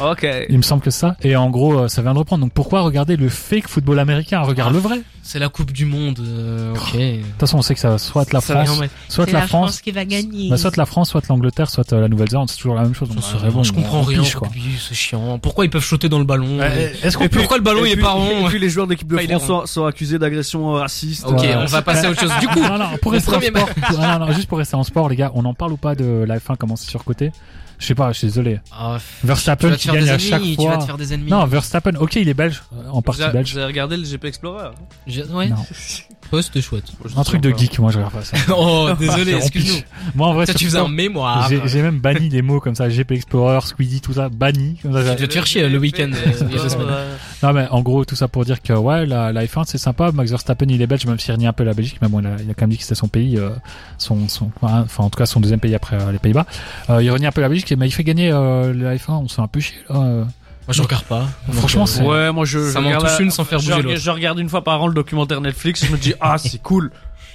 Ok. Il me semble que c'est ça. Et en gros, euh, ça vient de reprendre. Donc pourquoi regarder le fake football américain? Regarde le vrai. De C'est la Coupe du Monde, euh, ok. toute façon, on sait que ça va soit la Ça France, soit c'est la France, qui va gagner. bah, soit la France, soit l'Angleterre, soit euh, la Nouvelle-Zélande. C'est toujours la même chose. Donc, rien, bon, je comprends rien. C'est chiant. Pourquoi ils peuvent sauter dans le ballon Est-ce qu'on Et peut pourquoi le ballon il est pas rond Et puis les joueurs d'équipe de il est France sont, sont accusés d'agression raciste. Ok, Ouais. on va passer à autre chose. Du coup, non, non, pour le rester en premier sport, pour- non, non, juste pour rester en sport, les gars, on en parle ou pas de la F1 comment c'est surcoté Je sais pas, je suis désolé. Ah, Verstappen qui gagne à chaque tu vas fois. te faire des ennemis. Non, Verstappen, ok, il est belge, euh, en partie Vous avez- belge. vous avez regardé le GP Explorer Je- ouais. Non. Ouais, c'était chouette. Un truc de geek, moi je regarde pas ça. Oh, désolé, excuse-nous. Moi en vrai, tu faisais un mémoire. j'ai- même banni des mots comme ça, GP Explorer, Squeezie, tout ça, banni. Comme ça, Tu te faire chier le week-end. euh. Non mais en gros tout ça pour dire que ouais la, la F1 c'est sympa Max Verstappen il est belge même s'il renie un peu la Belgique mais bon il a, il a quand même dit que c'était son pays euh, son, son enfin en tout cas son deuxième pays après euh, les Pays-Bas euh, il renie un peu la Belgique mais il fait gagner euh, la F1 on se fait un peu chier là euh. Moi, je regarde pas. Franchement, Donc, euh, c'est- Ouais, moi je, Ça je m'en regarde touche une sans faire bouger l'autre. Je regarde une fois par an le documentaire Netflix, je me dis ah c'est cool.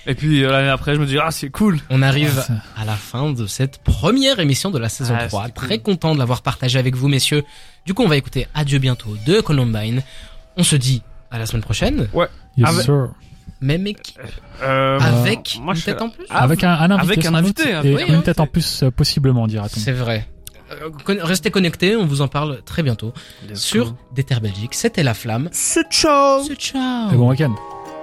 Et puis euh, l'année après, je me dis ah c'est cool. On arrive Ouais, ça- à la fin de cette première émission de la saison Ah, 3. c'était cool. Très content de l'avoir partagé avec vous, messieurs. Du coup, on va écouter Adieu bientôt de Columbine. On se dit à la semaine prochaine. Yes, Avec- sir. Même équipe. Euh, Avec moi, une je tête en plus. Ah, avec un, un invité, avec un invité, et Oui, une hein. tête en plus, euh, possiblement, dira-t-on. C'est vrai. Euh, Restez connectés, on vous en parle très bientôt sur Déter Belgique. C'était La Flamme. C'est ciao. C'est ciao. Et bon week-end.